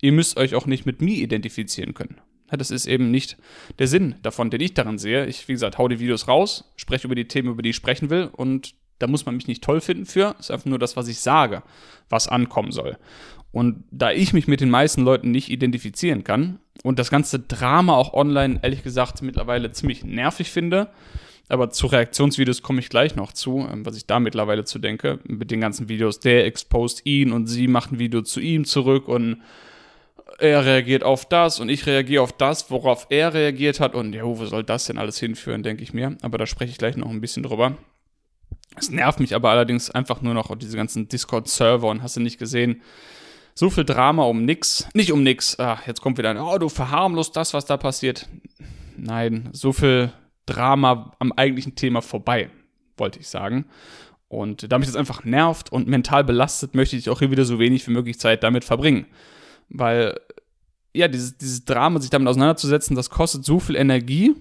Ihr müsst euch auch nicht mit mir identifizieren können. Das ist eben nicht der Sinn davon, den ich daran sehe. Ich, wie gesagt, hau die Videos raus, spreche über die Themen, über die ich sprechen will und da muss man mich nicht toll finden für. Es ist einfach nur das, was ich sage, was ankommen soll. Und da ich mich mit den meisten Leuten nicht identifizieren kann und das ganze Drama auch online, ehrlich gesagt, mittlerweile ziemlich nervig finde, aber zu Reaktionsvideos komme ich gleich noch zu, ähm, was ich da mittlerweile zu denke, mit den ganzen Videos, der exposed ihn und sie macht ein Video zu ihm zurück und er reagiert auf das und ich reagiere auf das, worauf er reagiert hat und ja, wo soll das denn alles hinführen, denke ich mir. Aber da spreche ich gleich noch ein bisschen drüber. Es nervt mich aber allerdings einfach nur noch diese ganzen Discord-Server und hast du nicht gesehen, so viel Drama um nix. Nicht um nix. Ach, jetzt kommt wieder ein, oh, du verharmlost das, was da passiert. Nein, so viel Drama am eigentlichen Thema vorbei, wollte ich sagen. Und da mich das einfach nervt und mental belastet, möchte ich auch hier wieder so wenig wie möglich Zeit damit verbringen. Weil, ja, dieses, dieses Drama, sich damit auseinanderzusetzen, das kostet so viel Energie,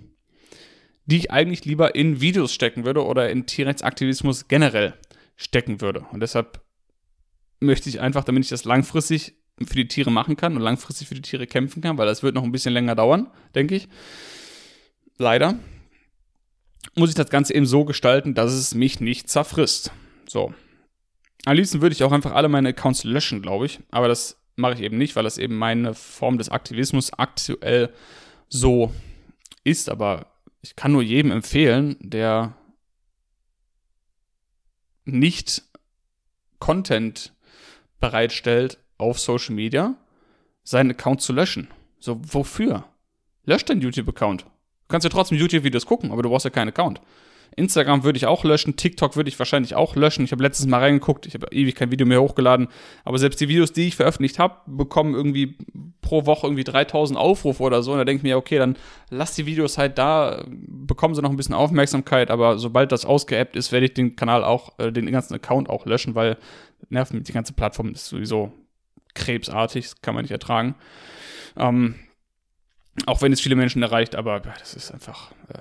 die ich eigentlich lieber in Videos stecken würde oder in Tierrechtsaktivismus generell stecken würde. Und deshalb möchte ich einfach, damit ich das langfristig für die Tiere machen kann und langfristig für die Tiere kämpfen kann, weil das wird noch ein bisschen länger dauern, denke ich. Leider. Muss ich das Ganze eben so gestalten, dass es mich nicht zerfrisst. So. Am liebsten würde ich auch einfach alle meine Accounts löschen, glaube ich. Aber das mache ich eben nicht, weil das eben meine Form des Aktivismus aktuell so ist. Aber ich kann nur jedem empfehlen, der nicht Content bereitstellt auf Social Media, seinen Account zu löschen. So, wofür? Lösch deinen YouTube-Account. Du kannst ja trotzdem YouTube-Videos gucken, aber du brauchst ja keinen Account. Instagram würde ich auch löschen, TikTok würde ich wahrscheinlich auch löschen. Ich habe letztes Mal reingeguckt, ich habe ewig kein Video mehr hochgeladen, aber selbst die Videos, die ich veröffentlicht habe, bekommen irgendwie pro Woche irgendwie 3000 Aufrufe oder so. Und da denke ich mir, okay, dann lass die Videos halt da, bekommen sie noch ein bisschen Aufmerksamkeit, aber sobald das ausgeappt ist, werde ich den Kanal auch, äh, den ganzen Account auch löschen, weil nervt mich die ganze Plattform ist sowieso krebsartig, das kann man nicht ertragen. Ähm, auch wenn es viele Menschen erreicht, aber das ist einfach. Äh,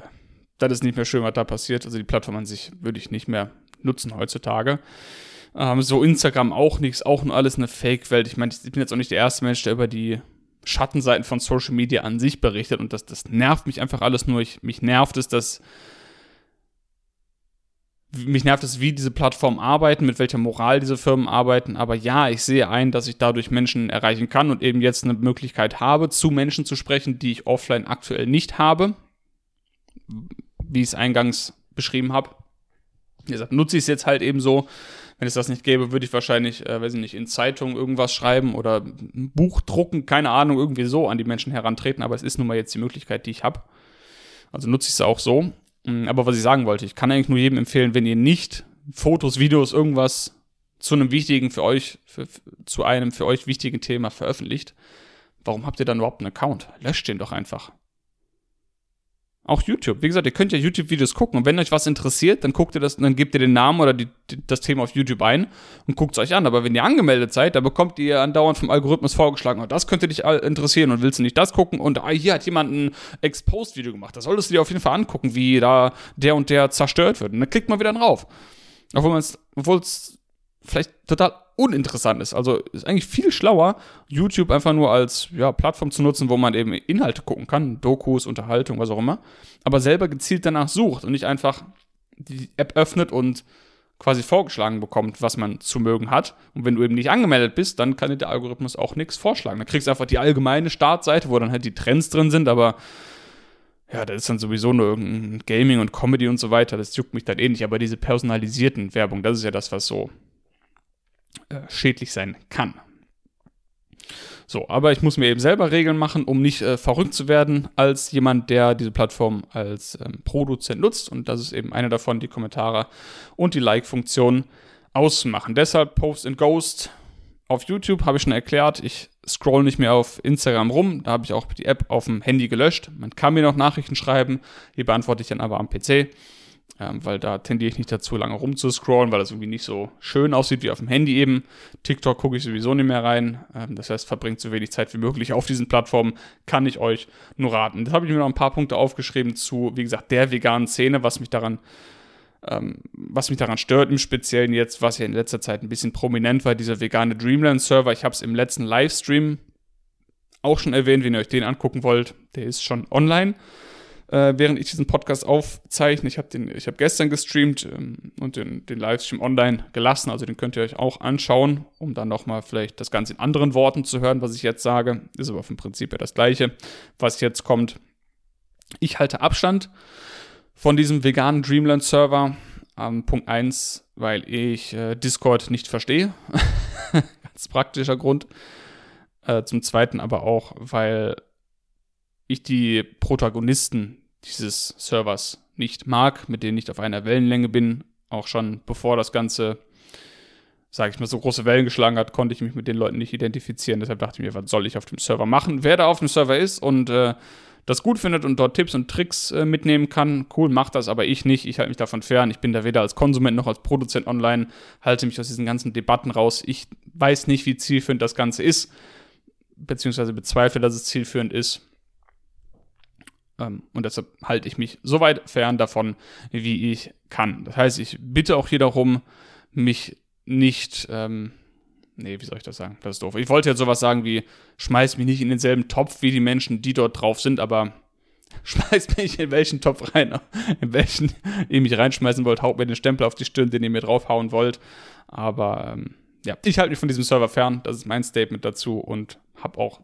das ist nicht mehr schön, was da passiert. Also die Plattform an sich würde ich nicht mehr nutzen heutzutage. Ähm, so Instagram auch nichts, auch nur alles eine Fake-Welt. Ich meine, ich bin jetzt auch nicht der erste Mensch, der über die Schattenseiten von Social Media an sich berichtet und das, das nervt mich einfach alles nur. Ich, mich nervt es, dass mich nervt es, wie diese Plattformen arbeiten, mit welcher Moral diese Firmen arbeiten. Aber ja, ich sehe ein, dass ich dadurch Menschen erreichen kann und eben jetzt eine Möglichkeit habe, zu Menschen zu sprechen, die ich offline aktuell nicht habe wie ich es eingangs beschrieben habe. Wie gesagt, nutze ich es jetzt halt eben so. Wenn es das nicht gäbe, würde ich wahrscheinlich, äh, weiß ich nicht, in Zeitungen irgendwas schreiben oder ein Buch drucken, keine Ahnung, irgendwie so an die Menschen herantreten. Aber es ist nun mal jetzt die Möglichkeit, die ich habe. Also nutze ich es auch so. Mm, aber was ich sagen wollte, ich kann eigentlich nur jedem empfehlen, wenn ihr nicht Fotos, Videos, irgendwas zu einem wichtigen für euch, für, zu einem für euch wichtigen Thema veröffentlicht, warum habt ihr dann überhaupt einen Account? Löscht den doch einfach. Auch YouTube. Wie gesagt, ihr könnt ja YouTube-Videos gucken und wenn euch was interessiert, dann guckt ihr das, dann gebt ihr den Namen oder die, die, das Thema auf YouTube ein und guckt es euch an. Aber wenn ihr angemeldet seid, dann bekommt ihr andauernd vom Algorithmus vorgeschlagen, oh, das könnte dich interessieren und willst du nicht das gucken und ah, hier hat jemand ein Exposed-Video gemacht. Das solltest du dir auf jeden Fall angucken, wie da der und der zerstört wird. Und dann klickt man wieder drauf. Obwohl es vielleicht total uninteressant ist. Also ist eigentlich viel schlauer, YouTube einfach nur als ja, Plattform zu nutzen, wo man eben Inhalte gucken kann, Dokus, Unterhaltung, was auch immer, aber selber gezielt danach sucht und nicht einfach die App öffnet und quasi vorgeschlagen bekommt, was man zu mögen hat. Und wenn du eben nicht angemeldet bist, dann kann dir der Algorithmus auch nichts vorschlagen. Dann kriegst du einfach die allgemeine Startseite, wo dann halt die Trends drin sind, aber ja, das ist dann sowieso nur irgendein Gaming und Comedy und so weiter. Das juckt mich dann eh nicht. Aber diese personalisierten Werbung, das ist ja das, was so äh, schädlich sein kann. So, aber ich muss mir eben selber Regeln machen, um nicht äh, verrückt zu werden als jemand, der diese Plattform als ähm, Produzent nutzt. Und das ist eben eine davon, die Kommentare und die Like-Funktion ausmachen. Deshalb Post and Ghost auf YouTube habe ich schon erklärt. Ich scroll nicht mehr auf Instagram rum. Da habe ich auch die App auf dem Handy gelöscht. Man kann mir noch Nachrichten schreiben. Die beantworte ich dann aber am PC ähm, weil da tendiere ich nicht dazu, lange rumzuscrollen, weil das irgendwie nicht so schön aussieht wie auf dem Handy eben. TikTok gucke ich sowieso nicht mehr rein. Ähm, das heißt, verbringt so wenig Zeit wie möglich auf diesen Plattformen, kann ich euch nur raten. Das habe ich mir noch ein paar Punkte aufgeschrieben zu, wie gesagt, der veganen Szene, was mich daran ähm, was mich daran stört, im Speziellen jetzt, was ja in letzter Zeit ein bisschen prominent war, dieser vegane Dreamland-Server. Ich habe es im letzten Livestream auch schon erwähnt, wenn ihr euch den angucken wollt. Der ist schon online äh, während ich diesen Podcast aufzeichne. Ich habe hab gestern gestreamt ähm, und den, den Livestream online gelassen. Also den könnt ihr euch auch anschauen, um dann nochmal vielleicht das Ganze in anderen Worten zu hören, was ich jetzt sage. Ist aber vom Prinzip ja das Gleiche, was jetzt kommt. Ich halte Abstand von diesem veganen Dreamland-Server. Ähm, Punkt 1, weil ich äh, Discord nicht verstehe. Ganz praktischer Grund. Äh, zum Zweiten aber auch, weil ich die Protagonisten dieses Servers nicht mag, mit denen ich auf einer Wellenlänge bin. Auch schon bevor das Ganze, sage ich mal, so große Wellen geschlagen hat, konnte ich mich mit den Leuten nicht identifizieren. Deshalb dachte ich mir, was soll ich auf dem Server machen? Wer da auf dem Server ist und äh, das gut findet und dort Tipps und Tricks äh, mitnehmen kann, cool, macht das, aber ich nicht. Ich halte mich davon fern. Ich bin da weder als Konsument noch als Produzent online, halte mich aus diesen ganzen Debatten raus. Ich weiß nicht, wie zielführend das Ganze ist, beziehungsweise bezweifle, dass es zielführend ist. Ähm, und deshalb halte ich mich so weit fern davon, wie ich kann. Das heißt, ich bitte auch hier darum, mich nicht, ähm, nee, wie soll ich das sagen? Das ist doof. Ich wollte jetzt sowas sagen wie, schmeiß mich nicht in denselben Topf wie die Menschen, die dort drauf sind, aber schmeißt mich in welchen Topf rein, in welchen ihr mich reinschmeißen wollt, haut mir den Stempel auf die Stirn, den ihr mir draufhauen wollt. Aber ähm, ja, ich halte mich von diesem Server fern. Das ist mein Statement dazu und habe auch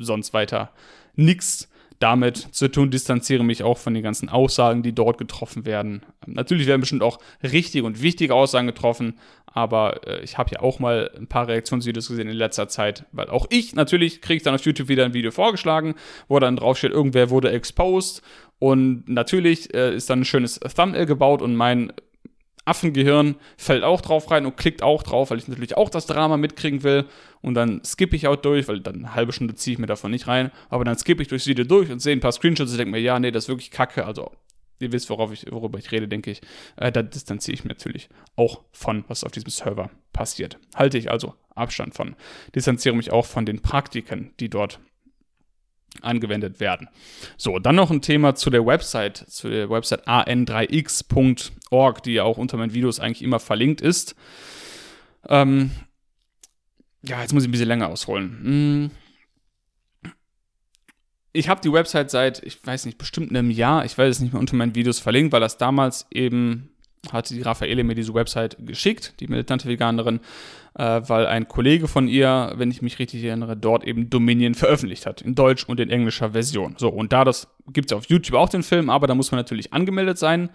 sonst weiter nichts damit zu tun, distanziere mich auch von den ganzen Aussagen, die dort getroffen werden. Natürlich werden bestimmt auch richtige und wichtige Aussagen getroffen, aber äh, ich habe ja auch mal ein paar Reaktionsvideos gesehen in letzter Zeit, weil auch ich natürlich kriege dann auf YouTube wieder ein Video vorgeschlagen, wo dann draufsteht, irgendwer wurde exposed und natürlich äh, ist dann ein schönes Thumbnail gebaut und mein Affengehirn fällt auch drauf rein und klickt auch drauf, weil ich natürlich auch das Drama mitkriegen will. Und dann skippe ich auch durch, weil dann eine halbe Stunde ziehe ich mir davon nicht rein. Aber dann skippe ich durchs Video durch und sehe ein paar Screenshots und denke mir, ja, nee, das ist wirklich kacke. Also, ihr wisst, worauf ich, worüber ich rede, denke ich. Äh, da distanziere ich mich natürlich auch von, was auf diesem Server passiert. Halte ich also Abstand von. Distanziere mich auch von den Praktiken, die dort angewendet werden. So, dann noch ein Thema zu der Website, zu der Website an3x.org, die ja auch unter meinen Videos eigentlich immer verlinkt ist. Ähm, ja, jetzt muss ich ein bisschen länger ausholen. Hm. Ich habe die Website seit, ich weiß nicht, bestimmt einem Jahr, ich weiß es nicht mehr, unter meinen Videos verlinkt, weil das damals eben hatte die Raffaele mir diese Website geschickt, die militante Veganerin, äh, weil ein Kollege von ihr, wenn ich mich richtig erinnere, dort eben Dominion veröffentlicht hat, in Deutsch und in englischer Version. So, und da das gibt es auf YouTube auch den Film, aber da muss man natürlich angemeldet sein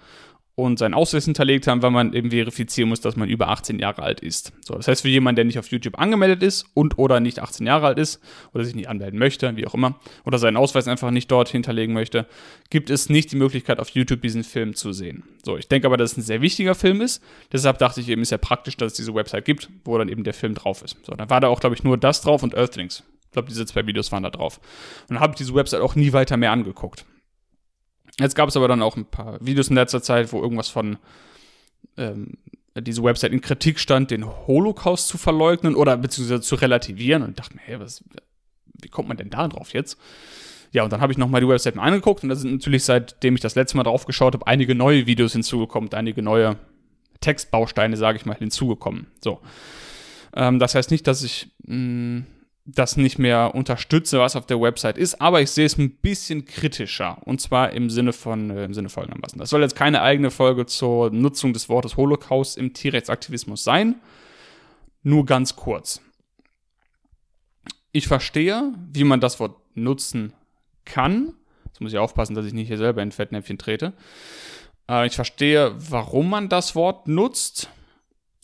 und seinen Ausweis hinterlegt haben, weil man eben verifizieren muss, dass man über 18 Jahre alt ist. So, das heißt, für jemanden, der nicht auf YouTube angemeldet ist und oder nicht 18 Jahre alt ist oder sich nicht anmelden möchte, wie auch immer, oder seinen Ausweis einfach nicht dort hinterlegen möchte, gibt es nicht die Möglichkeit, auf YouTube diesen Film zu sehen. So, ich denke aber, dass es ein sehr wichtiger Film ist. Deshalb dachte ich eben, ist ja praktisch, dass es diese Website gibt, wo dann eben der Film drauf ist. So, dann war da auch, glaube ich, nur das drauf und Earthlings. Ich glaube, diese zwei Videos waren da drauf. Und dann habe ich diese Website auch nie weiter mehr angeguckt. Jetzt gab es aber dann auch ein paar Videos in letzter Zeit, wo irgendwas von ähm, diese Website in Kritik stand, den Holocaust zu verleugnen oder beziehungsweise zu relativieren. Und dachte mir, hey, was, wie kommt man denn da drauf jetzt? Ja, und dann habe ich nochmal die Website mal angeguckt und da sind natürlich, seitdem ich das letzte Mal drauf geschaut habe, einige neue Videos hinzugekommen, einige neue Textbausteine, sage ich mal, hinzugekommen. So. Ähm, das heißt nicht, dass ich mh, mm, das nicht mehr unterstütze, was auf der Website ist, aber ich sehe es ein bisschen kritischer. Und zwar im Sinne von, äh, im Sinne folgendermaßen. Das soll jetzt keine eigene Folge zur Nutzung des Wortes Holocaust im Tierrechtsaktivismus sein. Nur ganz kurz. Ich verstehe, wie man das Wort nutzen kann. Jetzt muss ich aufpassen, dass ich nicht hier selber in Fettnäpfchen trete. Äh, ich verstehe, warum man das Wort nutzt.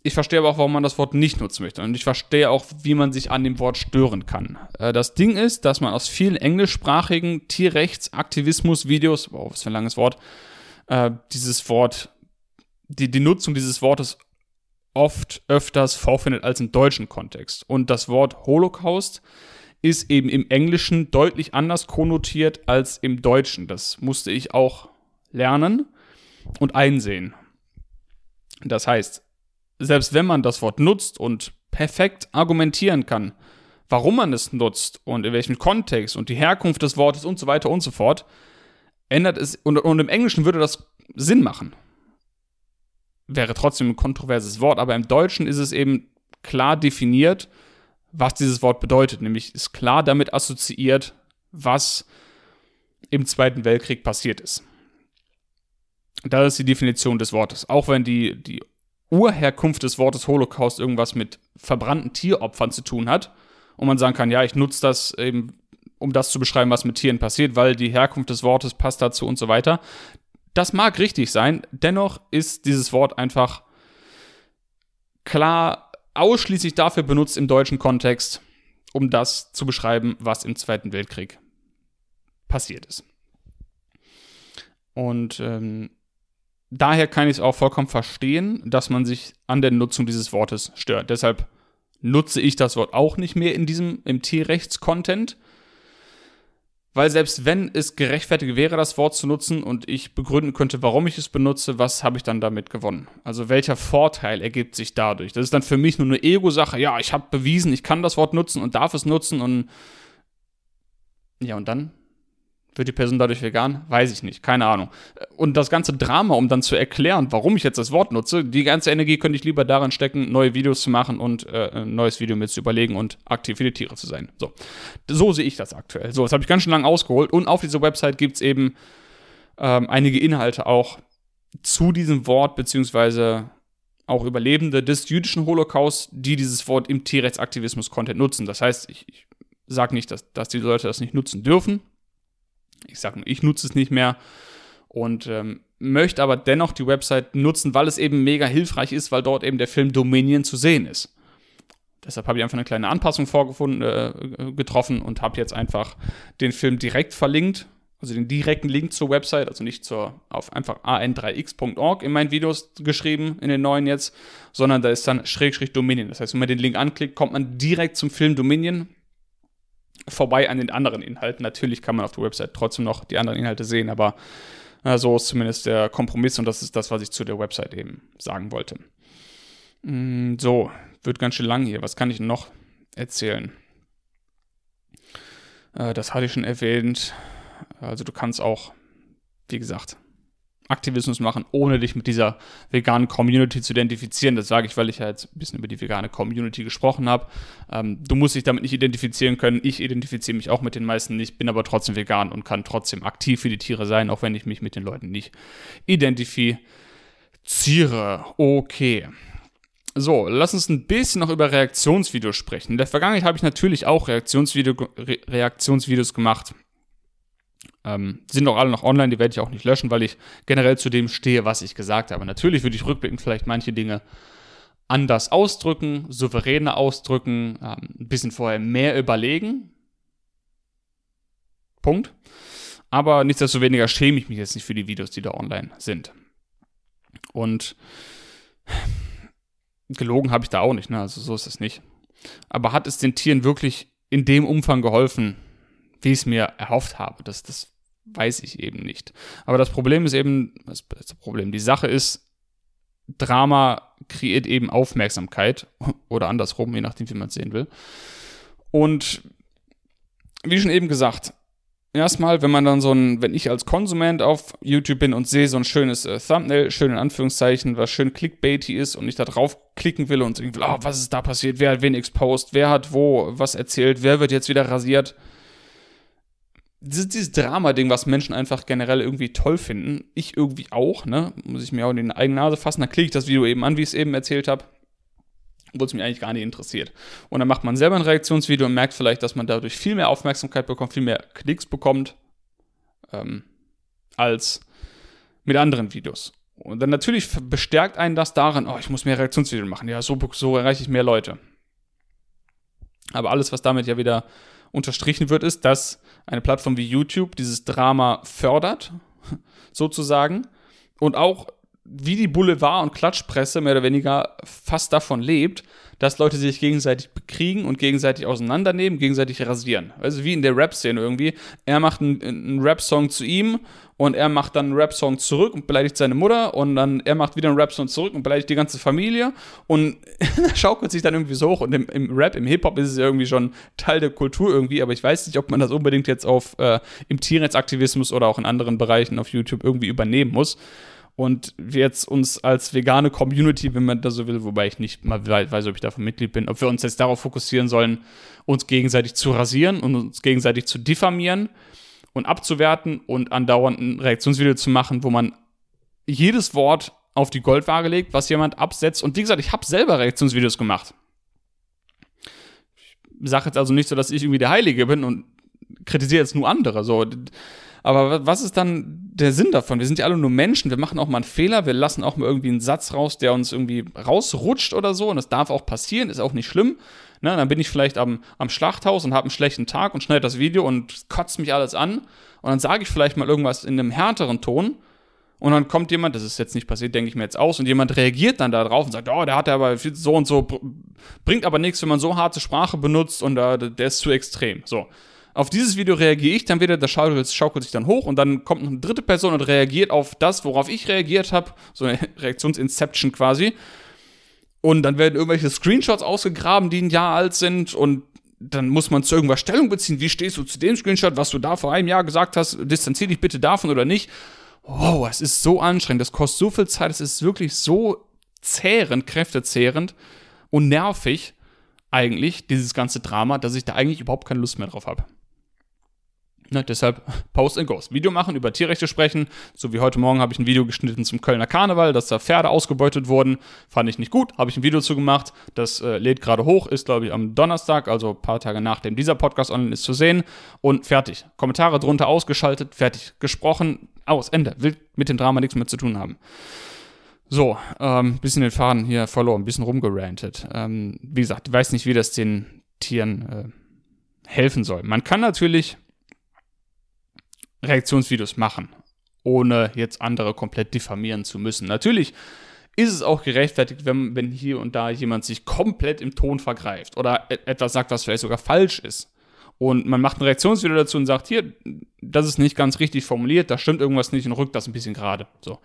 Ich verstehe aber auch, warum man das Wort nicht nutzen möchte. Und ich verstehe auch, wie man sich an dem Wort stören kann. Äh, das Ding ist, dass man aus vielen englischsprachigen Tierrechtsaktivismus-Videos, wow, was für ein langes Wort, äh, dieses Wort, die, die Nutzung dieses Wortes oft öfters vorfindet als im deutschen Kontext. Und das Wort Holocaust ist eben im Englischen deutlich anders konnotiert als im Deutschen. Das musste ich auch lernen und einsehen. Das heißt, selbst wenn man das Wort nutzt und perfekt argumentieren kann, warum man es nutzt und in welchem Kontext und die Herkunft des Wortes und so weiter und so fort, ändert es, und, und im Englischen würde das Sinn machen. Wäre trotzdem ein kontroverses Wort, aber im Deutschen ist es eben klar definiert was dieses Wort bedeutet. Nämlich ist klar damit assoziiert, was im Zweiten Weltkrieg passiert ist. Das ist die Definition des Wortes. Auch wenn die, die Urherkunft des Wortes Holocaust irgendwas mit verbrannten Tieropfern zu tun hat und man sagen kann, ja, ich nutze das eben, um das zu beschreiben, was mit Tieren passiert, weil die Herkunft des Wortes passt dazu und so weiter. Das mag richtig sein, dennoch ist dieses Wort einfach klar ausschließlich dafür benutzt im deutschen Kontext, um das zu beschreiben, was im Zweiten Weltkrieg passiert ist. Und ähm, daher kann ich es auch vollkommen verstehen, dass man sich an der Nutzung dieses Wortes stört. Deshalb nutze ich das Wort auch nicht mehr in diesem im Tierrechts-Content, weil selbst wenn es gerechtfertigt wäre, das Wort zu nutzen und ich begründen könnte, warum ich es benutze, was habe ich dann damit gewonnen? Also welcher Vorteil ergibt sich dadurch? Das ist dann für mich nur eine Ego-Sache. Ja, ich habe bewiesen, ich kann das Wort nutzen und darf es nutzen und ja, und dann? Wird die Person dadurch vegan? Weiß ich nicht, keine Ahnung. Und das ganze Drama, um dann zu erklären, warum ich jetzt das Wort nutze, die ganze Energie könnte ich lieber daran stecken, neue Videos zu machen und äh, ein neues Video mit zu überlegen und aktiv für die Tiere zu sein. So, so sehe ich das aktuell. So, das habe ich ganz schön lange ausgeholt. Und auf dieser Website gibt es eben ähm, einige Inhalte auch zu diesem Wort, beziehungsweise auch Überlebende des jüdischen Holocaust, die dieses Wort im Tierrechtsaktivismus-Content nutzen. Das heißt, ich, ich sage nicht, dass, dass die Leute das nicht nutzen dürfen. Ich sage nur, ich nutze es nicht mehr und ähm, möchte aber dennoch die Website nutzen, weil es eben mega hilfreich ist, weil dort eben der Film Dominion zu sehen ist. Deshalb habe ich einfach eine kleine Anpassung vorgefunden, äh, getroffen und habe jetzt einfach den Film direkt verlinkt, also den direkten Link zur Website, also nicht zur, auf einfach an3x.org in meinen Videos geschrieben, in den neuen jetzt, sondern da ist dann Schrägstrich Dominion. Das heißt, wenn man den Link anklickt, kommt man direkt zum Film Dominion vorbei an den anderen Inhalten. Natürlich kann man auf der Website trotzdem noch die anderen Inhalte sehen, aber äh, so ist zumindest der Kompromiss und das ist das, was ich zu der Website eben sagen wollte. Mm, so, wird ganz schön lang hier. Was kann ich noch erzählen? Äh, das hatte ich schon erwähnt. Also du kannst auch, wie gesagt, Aktivismus machen, ohne dich mit dieser veganen Community zu identifizieren. Das sage ich, weil ich ja jetzt ein bisschen über die vegane Community gesprochen habe. Ähm, du musst dich damit nicht identifizieren können. Ich identifiziere mich auch mit den meisten nicht, bin aber trotzdem vegan und kann trotzdem aktiv für die Tiere sein, auch wenn ich mich mit den Leuten nicht identifiziere. Okay. So, lass uns ein bisschen noch über Reaktionsvideos sprechen. In der Vergangenheit habe ich natürlich auch Reaktionsvideo, Re Reaktionsvideos gemacht. Ähm, sind auch alle noch online, die werde ich auch nicht löschen, weil ich generell zu dem stehe, was ich gesagt habe. Natürlich würde ich rückblickend vielleicht manche Dinge anders ausdrücken, souveräner ausdrücken, ähm, ein bisschen vorher mehr überlegen. Punkt. Aber nichtsdestoweniger schäme ich mich jetzt nicht für die Videos, die da online sind. Und gelogen habe ich da auch nicht, ne? Also so ist es nicht. Aber hat es den Tieren wirklich in dem Umfang geholfen, wie ich es mir erhofft habe? Das, das weiß ich eben nicht. Aber das Problem ist eben, das Problem, die Sache ist, Drama kreiert eben Aufmerksamkeit oder andersrum, je nachdem, wie man es sehen will. Und wie schon eben gesagt, erstmal, wenn man dann so ein, wenn ich als Konsument auf YouTube bin und sehe so ein schönes äh, Thumbnail, schön in Anführungszeichen, was schön clickbaity ist und ich da drauf klicken will und irgendwie, oh, was ist da passiert, wer hat wen exposed, wer hat wo was erzählt, wer wird jetzt wieder rasiert. Dieses, Drama-Ding, was Menschen einfach generell irgendwie toll finden, ich irgendwie auch, ne, muss ich mir auch in die eigene Nase fassen, dann klicke ich das Video eben an, wie ich es eben erzählt habe obwohl es mich eigentlich gar nicht interessiert. Und dann macht man selber ein Reaktionsvideo und merkt vielleicht, dass man dadurch viel mehr Aufmerksamkeit bekommt, viel mehr Klicks bekommt, ähm, als mit anderen Videos. Und dann natürlich bestärkt einen das darin, oh, ich muss mehr Reaktionsvideo machen. Ja, so, so erreiche ich mehr Leute. Aber alles, was damit ja wieder unterstrichen wird, ist, dass eine Plattform wie YouTube dieses Drama fördert, sozusagen, und auch wie die Boulevard- und Klatschpresse mehr oder weniger fast davon lebt, dass Leute sich gegenseitig bekriegen und gegenseitig auseinandernehmen, gegenseitig rasieren. Also wie in der Rap-Szene irgendwie. Er macht einen, einen Rap-Song zu ihm und er macht dann einen Rap-Song zurück und beleidigt seine Mutter und dann er macht wieder einen Rap-Song zurück und beleidigt die ganze Familie und schaukelt sich dann irgendwie so hoch und im, im Rap, im Hip-Hop ist es irgendwie schon Teil der Kultur irgendwie, aber ich weiß nicht, ob man das unbedingt jetzt auf äh, im Tierrechtsaktivismus oder auch in anderen Bereichen auf YouTube irgendwie übernehmen muss und wir jetzt uns als vegane Community, wenn man das so will, wobei ich nicht mal weiß, ob ich davon Mitglied bin, ob wir uns jetzt darauf fokussieren sollen, uns gegenseitig zu rasieren und uns gegenseitig zu diffamieren und abzuwerten und andauernd ein Reaktionsvideo zu machen, wo man jedes Wort auf die Goldwaage legt, was jemand absetzt. Und wie gesagt, ich habe selber Reaktionsvideos gemacht. Ich sage jetzt also nicht so, dass ich irgendwie der Heilige bin und kritisiere jetzt nur andere. So, aber was ist dann der Sinn davon? Wir sind ja alle nur Menschen, wir machen auch mal einen Fehler, wir lassen auch mal irgendwie einen Satz raus, der uns irgendwie rausrutscht oder so. Und das darf auch passieren, ist auch nicht schlimm. Ne, dann bin ich vielleicht am, am Schlachthaus und habe einen schlechten Tag und schneide das Video und kotzt mich alles an. Und dann sage ich vielleicht mal irgendwas in einem härteren Ton. Und dann kommt jemand, das ist jetzt nicht passiert, denke ich mir jetzt aus, und jemand reagiert dann da drauf und sagt, oh, der hat aber so und so, bringt aber nichts, wenn man so harte Sprache benutzt und uh, der ist zu extrem. So. Auf dieses Video reagiere ich dann wieder, das schaukelt, schaukelt sich dann hoch und dann kommt noch eine dritte Person und reagiert auf das, worauf ich reagiert habe. So eine Reaktionsinception quasi. Und dann werden irgendwelche Screenshots ausgegraben, die ein Jahr alt sind und dann muss man zu irgendwas Stellung beziehen. Wie stehst du zu dem Screenshot, was du da vor einem Jahr gesagt hast? Distanzier dich bitte davon oder nicht. Wow, es ist so anstrengend. Das kostet so viel Zeit. Es ist wirklich so zehrend, kräftezehrend und nervig eigentlich, dieses ganze Drama, dass ich da eigentlich überhaupt keine Lust mehr drauf habe. Ne, deshalb Post and Goes. Video machen, über Tierrechte sprechen. So wie heute Morgen habe ich ein Video geschnitten zum Kölner Karneval, dass da Pferde ausgebeutet wurden. Fand ich nicht gut. Habe ich ein Video zu gemacht. Das äh, lädt gerade hoch, ist glaube ich am Donnerstag, also ein paar Tage nachdem dieser Podcast online ist, zu sehen. Und fertig. Kommentare drunter ausgeschaltet, fertig. Gesprochen, aus, Ende. Will mit dem Drama nichts mehr zu tun haben. So, ähm, bisschen den Faden hier verloren, bisschen rumgerantet. Ähm, wie gesagt, ich weiß nicht, wie das den Tieren äh, helfen soll. Man kann natürlich Reaktionsvideos machen, ohne jetzt andere komplett diffamieren zu müssen. Natürlich ist es auch gerechtfertigt, wenn, wenn hier und da jemand sich komplett im Ton vergreift oder e-, etwas sagt, was vielleicht sogar falsch ist. Und man macht ein Reaktionsvideo dazu und sagt, hier, das ist nicht ganz richtig formuliert, da stimmt irgendwas nicht und rückt das ein bisschen gerade. So.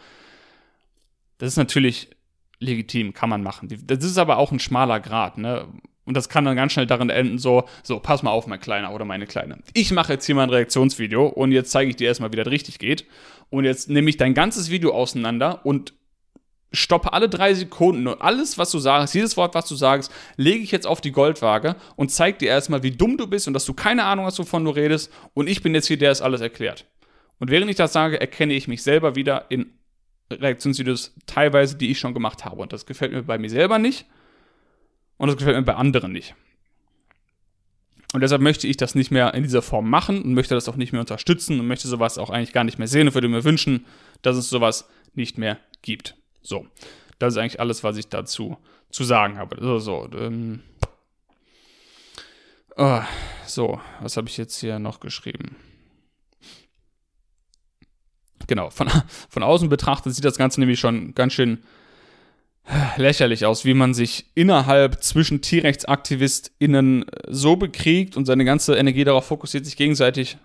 Das ist natürlich legitim, kann man machen. Das ist aber auch ein schmaler Grad, ne? Und das kann dann ganz schnell darin enden, so, so, pass mal auf, mein Kleiner oder meine Kleine. Ich mache jetzt hier mal ein Reaktionsvideo und jetzt zeige ich dir erstmal, wie das richtig geht. Und jetzt nehme ich dein ganzes Video auseinander und stoppe alle drei Sekunden und alles, was du sagst, jedes Wort, was du sagst, lege ich jetzt auf die Goldwaage und zeige dir erstmal, wie dumm du bist und dass du keine Ahnung hast, wovon du redest. Und ich bin jetzt hier, der es alles erklärt. Und während ich das sage, erkenne ich mich selber wieder in Reaktionsvideos teilweise, die ich schon gemacht habe. Und das gefällt mir bei mir selber nicht. Und das gefällt mir bei anderen nicht. Und deshalb möchte ich das nicht mehr in dieser Form machen und möchte das auch nicht mehr unterstützen und möchte sowas auch eigentlich gar nicht mehr sehen und würde mir wünschen, dass es sowas nicht mehr gibt. So, das ist eigentlich alles, was ich dazu zu sagen habe. So, so, ähm, oh, so was habe ich jetzt hier noch geschrieben? Genau, von, von außen betrachtet sieht das Ganze nämlich schon ganz schön lächerlich aus, wie man sich innerhalb zwischen TierrechtsaktivistInnen so bekriegt und seine ganze Energie darauf fokussiert, sich gegenseitig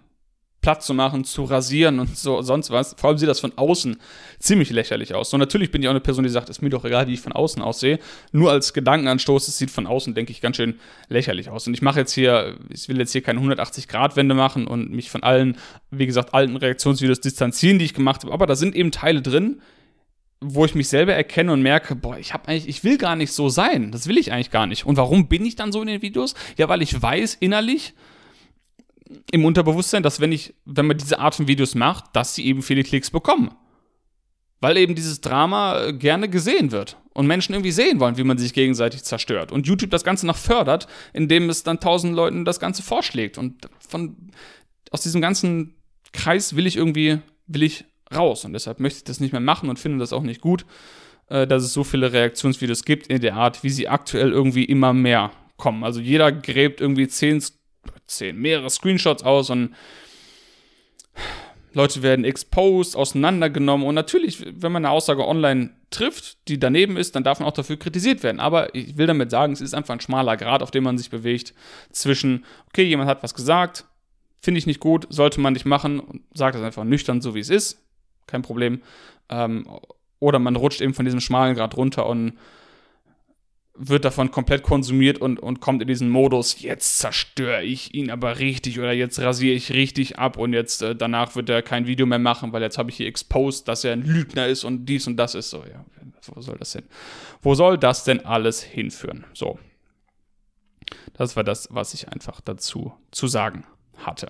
platt zu machen, zu rasieren und so sonst was. Vor allem sieht das von außen ziemlich lächerlich aus. So natürlich bin ich auch eine Person, die sagt, ist mir doch egal, wie ich von außen aussehe. Nur als Gedankenanstoß, es sieht von außen, denke ich, ganz schön lächerlich aus. Und ich mache jetzt hier, ich will jetzt hier keine 180-Grad-Wende machen und mich von allen, wie gesagt, alten Reaktionsvideos distanzieren, die ich gemacht habe. Aber da sind eben Teile drin, wo ich mich selber erkenne und merke, boah, ich habe eigentlich, ich will gar nicht so sein. Das will ich eigentlich gar nicht. Und warum bin ich dann so in den Videos? Ja, weil ich weiß innerlich, im Unterbewusstsein, dass wenn ich, wenn man diese Art von Videos macht, dass sie eben viele Klicks bekommen. Weil eben dieses Drama äh, gerne gesehen wird und Menschen irgendwie sehen wollen, wie man sich gegenseitig zerstört. Und YouTube das Ganze noch fördert, indem es dann tausend Leuten das Ganze vorschlägt. Und von, aus diesem ganzen Kreis will ich irgendwie, will ich raus. Und deshalb möchte ich das nicht mehr machen und finde das auch nicht gut, äh, dass es so viele Reaktionsvideos gibt in der Art, wie sie aktuell irgendwie immer mehr kommen. Also jeder gräbt irgendwie zehn zählen mehrere Screenshots aus und Leute werden exposed, auseinandergenommen. Und natürlich, wenn man eine Aussage online trifft, die daneben ist, dann darf man auch dafür kritisiert werden. Aber ich will damit sagen, es ist einfach ein schmaler Grad, auf dem man sich bewegt zwischen, okay, jemand hat was gesagt, finde ich nicht gut, sollte man nicht machen und sagt das einfach nüchtern, so wie es ist, kein Problem. Ähm, oder man rutscht eben von diesem schmalen Grad runter und wird davon komplett konsumiert und, und kommt in diesen Modus, jetzt zerstöre ich ihn aber richtig oder jetzt rasiere ich richtig ab und jetzt äh, danach wird er kein Video mehr machen, weil jetzt habe ich hier exposed, dass er ein Lügner ist und dies und das ist so. Ja, wo soll das hin? Wo soll das denn alles hinführen? So. Das war das, was ich einfach dazu zu sagen hatte.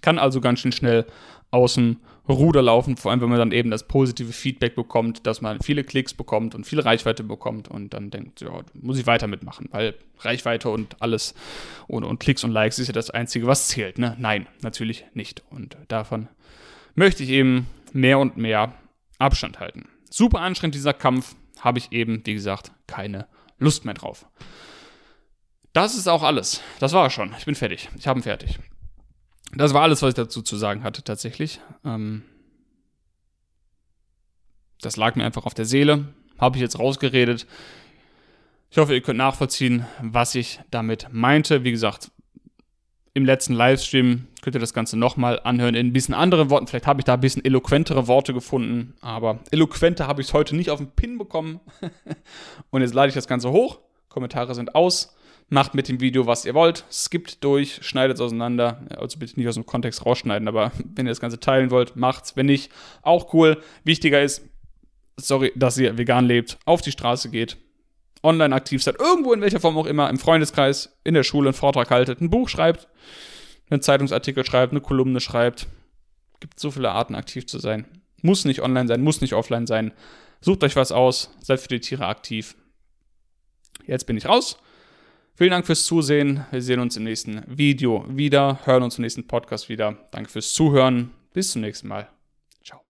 Kann also ganz schön schnell aus dem Ruder laufen, vor allem wenn man dann eben das positive Feedback bekommt, dass man viele Klicks bekommt und viel Reichweite bekommt und dann denkt, ja, muss ich weiter mitmachen, weil Reichweite und alles und, und Klicks und Likes ist ja das Einzige, was zählt. Ne? Nein, natürlich nicht. Und davon möchte ich eben mehr und mehr Abstand halten. Super anstrengend dieser Kampf, habe ich eben, wie gesagt, keine Lust mehr drauf. Das ist auch alles. Das war schon. Ich bin fertig. Ich habe ihn fertig. Das war alles, was ich dazu zu sagen hatte, tatsächlich. Ähm, das lag mir einfach auf der Seele. Habe ich jetzt rausgeredet. Ich hoffe, ihr könnt nachvollziehen, was ich damit meinte. Wie gesagt, im letzten Livestream könnt ihr das Ganze nochmal anhören in ein bisschen anderen Worten. Vielleicht habe ich da ein bisschen eloquentere Worte gefunden, aber eloquenter habe ich es heute nicht auf den Pin bekommen. Und jetzt lade ich das Ganze hoch. Kommentare sind aus. Macht mit dem Video, was ihr wollt. Skippt durch, schneidet es auseinander. Also bitte nicht aus dem Kontext rausschneiden, aber wenn ihr das Ganze teilen wollt, macht's. Wenn nicht, auch cool. Wichtiger ist, sorry, dass ihr vegan lebt, auf die Straße geht, online aktiv seid, irgendwo in welcher Form auch immer, im Freundeskreis, in der Schule einen Vortrag haltet, ein Buch schreibt, einen Zeitungsartikel schreibt, eine Kolumne schreibt. Gibt so viele Arten, aktiv zu sein. Muss nicht online sein, muss nicht offline sein. Sucht euch was aus, seid für die Tiere aktiv. Jetzt bin ich raus. Vielen Dank fürs Zusehen. Wir sehen uns im nächsten Video wieder, hören uns im nächsten Podcast wieder. Danke fürs Zuhören. Bis zum nächsten Mal.